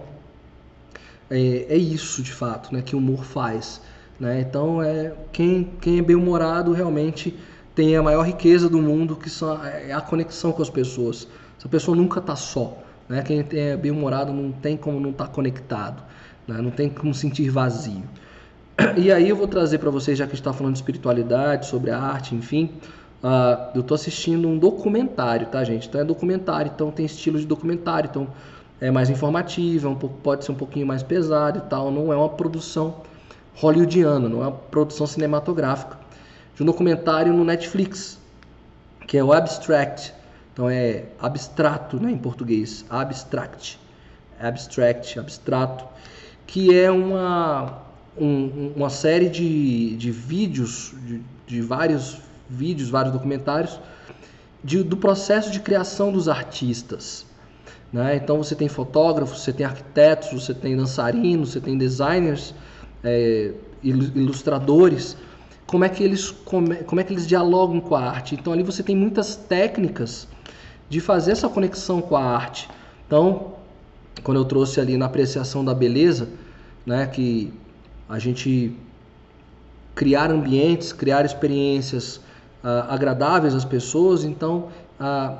é, é isso de fato né, que o humor faz. Né? Então, é, quem, quem é bem-humorado realmente tem a maior riqueza do mundo, que são, é a conexão com as pessoas. Essa pessoa nunca está só. Né? Quem é bem-humorado não tem como não estar tá conectado, né? não tem como sentir vazio. E aí eu vou trazer para vocês, já que está falando de espiritualidade, sobre a arte, enfim, Uh, eu estou assistindo um documentário, tá, gente? Então é documentário, então tem estilo de documentário, então é mais informativo, é um pouco, pode ser um pouquinho mais pesado e tal. Não é uma produção hollywoodiana, não é uma produção cinematográfica. De um documentário no Netflix, que é o Abstract. Então é abstrato, né, em português. Abstract. Abstract, abstrato. Que é uma, um, uma série de, de vídeos, de, de vários vídeos, vários documentários, de, do processo de criação dos artistas. Né? Então você tem fotógrafos, você tem arquitetos, você tem dançarinos, você tem designers, é, ilustradores. Como é que eles como, como é que eles dialogam com a arte? Então ali você tem muitas técnicas de fazer essa conexão com a arte. Então, quando eu trouxe ali na apreciação da beleza, né, que a gente criar ambientes, criar experiências uh, agradáveis às pessoas. Então, uh,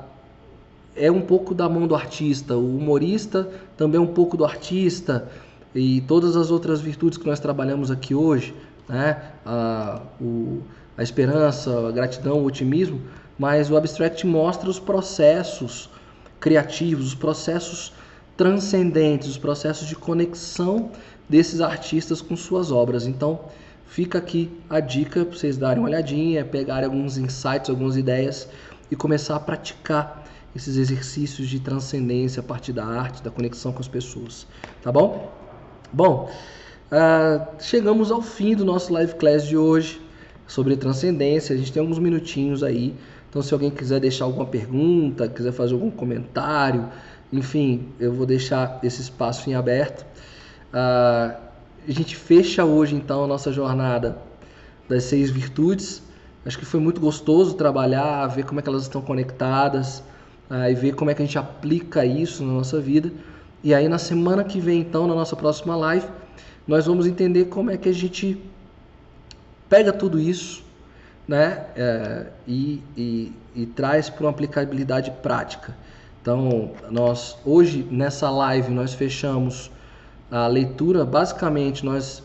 é um pouco da mão do artista. O humorista também é um pouco do artista e todas as outras virtudes que nós trabalhamos aqui hoje, né? a, o, a esperança, a gratidão, o otimismo, mas o abstract mostra os processos criativos, os processos transcendentes, os processos de conexão desses artistas com suas obras. Então, Fica aqui a dica para vocês darem uma olhadinha, pegarem alguns insights, algumas ideias e começar a praticar esses exercícios de transcendência a partir da arte, da conexão com as pessoas. Tá bom? Bom, uh, chegamos ao fim do nosso live class de hoje sobre transcendência. A gente tem alguns minutinhos aí. Então, se alguém quiser deixar alguma pergunta, quiser fazer algum comentário, enfim, eu vou deixar esse espaço em aberto. Uh, a gente fecha hoje então a nossa jornada das seis virtudes. Acho que foi muito gostoso trabalhar, ver como é que elas estão conectadas uh, e ver como é que a gente aplica isso na nossa vida. E aí na semana que vem então, na nossa próxima live, nós vamos entender como é que a gente pega tudo isso né, é, e, e, e traz para uma aplicabilidade prática. Então, nós hoje nessa live nós fechamos a leitura, basicamente nós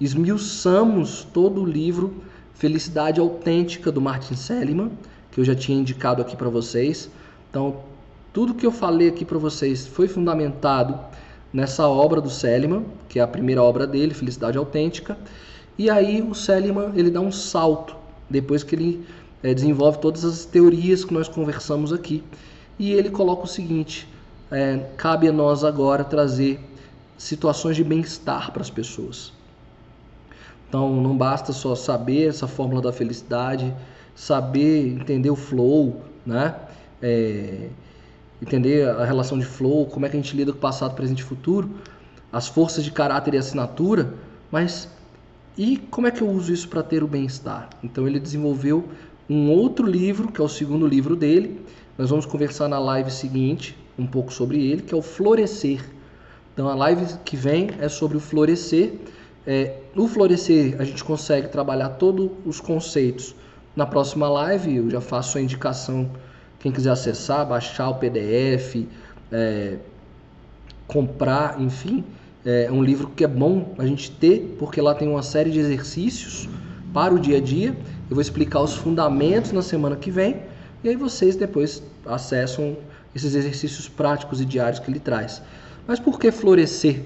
esmiuçamos todo o livro Felicidade Autêntica do Martin Seligman, que eu já tinha indicado aqui para vocês. Então, tudo que eu falei aqui para vocês foi fundamentado nessa obra do Seligman, que é a primeira obra dele, Felicidade Autêntica. E aí o Seligman ele dá um salto depois que ele é, desenvolve todas as teorias que nós conversamos aqui. E ele coloca o seguinte: é, cabe a nós agora trazer situações de bem-estar para as pessoas. Então não basta só saber essa fórmula da felicidade, saber entender o flow, né? É, entender a relação de flow, como é que a gente lida com o passado, presente e futuro, as forças de caráter e assinatura, mas e como é que eu uso isso para ter o bem-estar? Então ele desenvolveu um outro livro, que é o segundo livro dele. Nós vamos conversar na live seguinte um pouco sobre ele, que é o Florescer então a live que vem é sobre o florescer. É, no florescer a gente consegue trabalhar todos os conceitos. Na próxima live eu já faço a indicação, quem quiser acessar, baixar o PDF, é, comprar, enfim. É um livro que é bom a gente ter, porque lá tem uma série de exercícios para o dia a dia. Eu vou explicar os fundamentos na semana que vem e aí vocês depois acessam esses exercícios práticos e diários que ele traz. Mas por que florescer?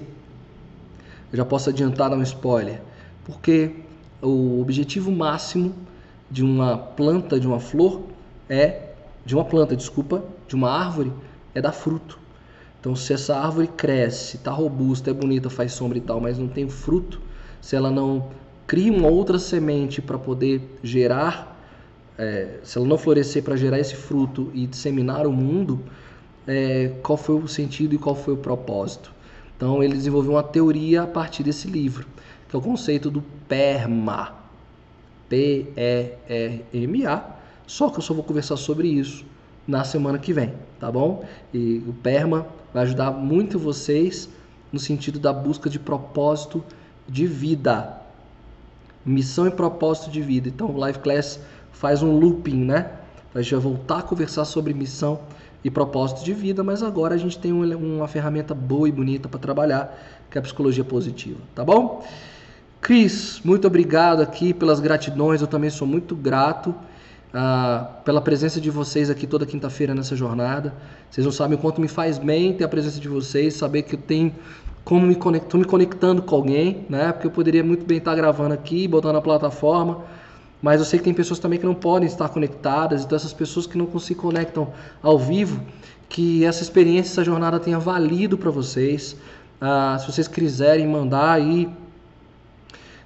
Eu já posso adiantar dar um spoiler. Porque o objetivo máximo de uma planta, de uma flor, é de uma planta, desculpa, de uma árvore, é dar fruto. Então, se essa árvore cresce, está robusta, é bonita, faz sombra e tal, mas não tem fruto, se ela não cria uma outra semente para poder gerar, é, se ela não florescer para gerar esse fruto e disseminar o mundo, é, qual foi o sentido e qual foi o propósito. Então ele desenvolveu uma teoria a partir desse livro, que é o conceito do PERMA. P-E-R-M-A. Só que eu só vou conversar sobre isso na semana que vem, tá bom? E o PERMA vai ajudar muito vocês no sentido da busca de propósito de vida. Missão e propósito de vida. Então o Live Class faz um looping, né? A gente vai voltar a conversar sobre missão e propósito de vida, mas agora a gente tem uma ferramenta boa e bonita para trabalhar, que é a psicologia positiva, tá bom? Cris, muito obrigado aqui pelas gratidões, eu também sou muito grato. Ah, pela presença de vocês aqui toda quinta-feira nessa jornada. Vocês não sabem o quanto me faz bem ter a presença de vocês, saber que eu tenho como me conecto, me conectando com alguém, né? Porque eu poderia muito bem estar gravando aqui, botando na plataforma, mas eu sei que tem pessoas também que não podem estar conectadas, então essas pessoas que não se conectam ao vivo, que essa experiência, essa jornada tenha valido para vocês. Ah, se vocês quiserem mandar aí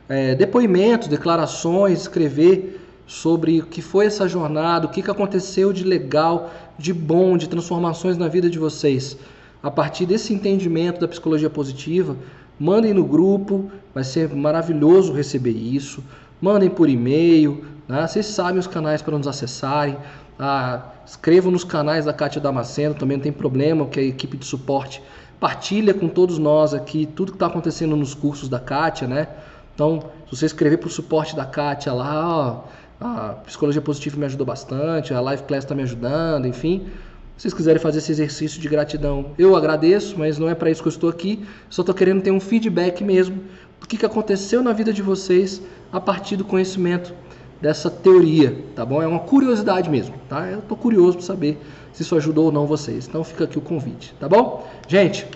é, depoimentos, declarações, escrever sobre o que foi essa jornada, o que, que aconteceu de legal, de bom, de transformações na vida de vocês. A partir desse entendimento da psicologia positiva, mandem no grupo, vai ser maravilhoso receber isso. Mandem por e-mail, né? vocês sabem os canais para nos acessarem. Ah, escrevam nos canais da Cátia Damasceno, também não tem problema, que a equipe de suporte partilha com todos nós aqui tudo que está acontecendo nos cursos da Kátia, né? Então, se você escrever para o suporte da Kátia lá, ó, a psicologia positiva me ajudou bastante, a live class está me ajudando, enfim. Se vocês quiserem fazer esse exercício de gratidão, eu agradeço, mas não é para isso que eu estou aqui. Só estou querendo ter um feedback mesmo do que, que aconteceu na vida de vocês a partir do conhecimento dessa teoria, tá bom? É uma curiosidade mesmo, tá? Eu estou curioso para saber se isso ajudou ou não vocês. Então fica aqui o convite, tá bom? Gente,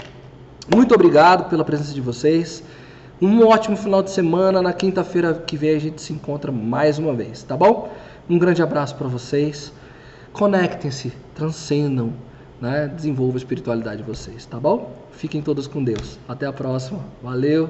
muito obrigado pela presença de vocês. Um ótimo final de semana. Na quinta-feira que vem a gente se encontra mais uma vez, tá bom? Um grande abraço para vocês. Conectem-se, transcendam, né? desenvolvam a espiritualidade de vocês, tá bom? Fiquem todos com Deus. Até a próxima. Valeu!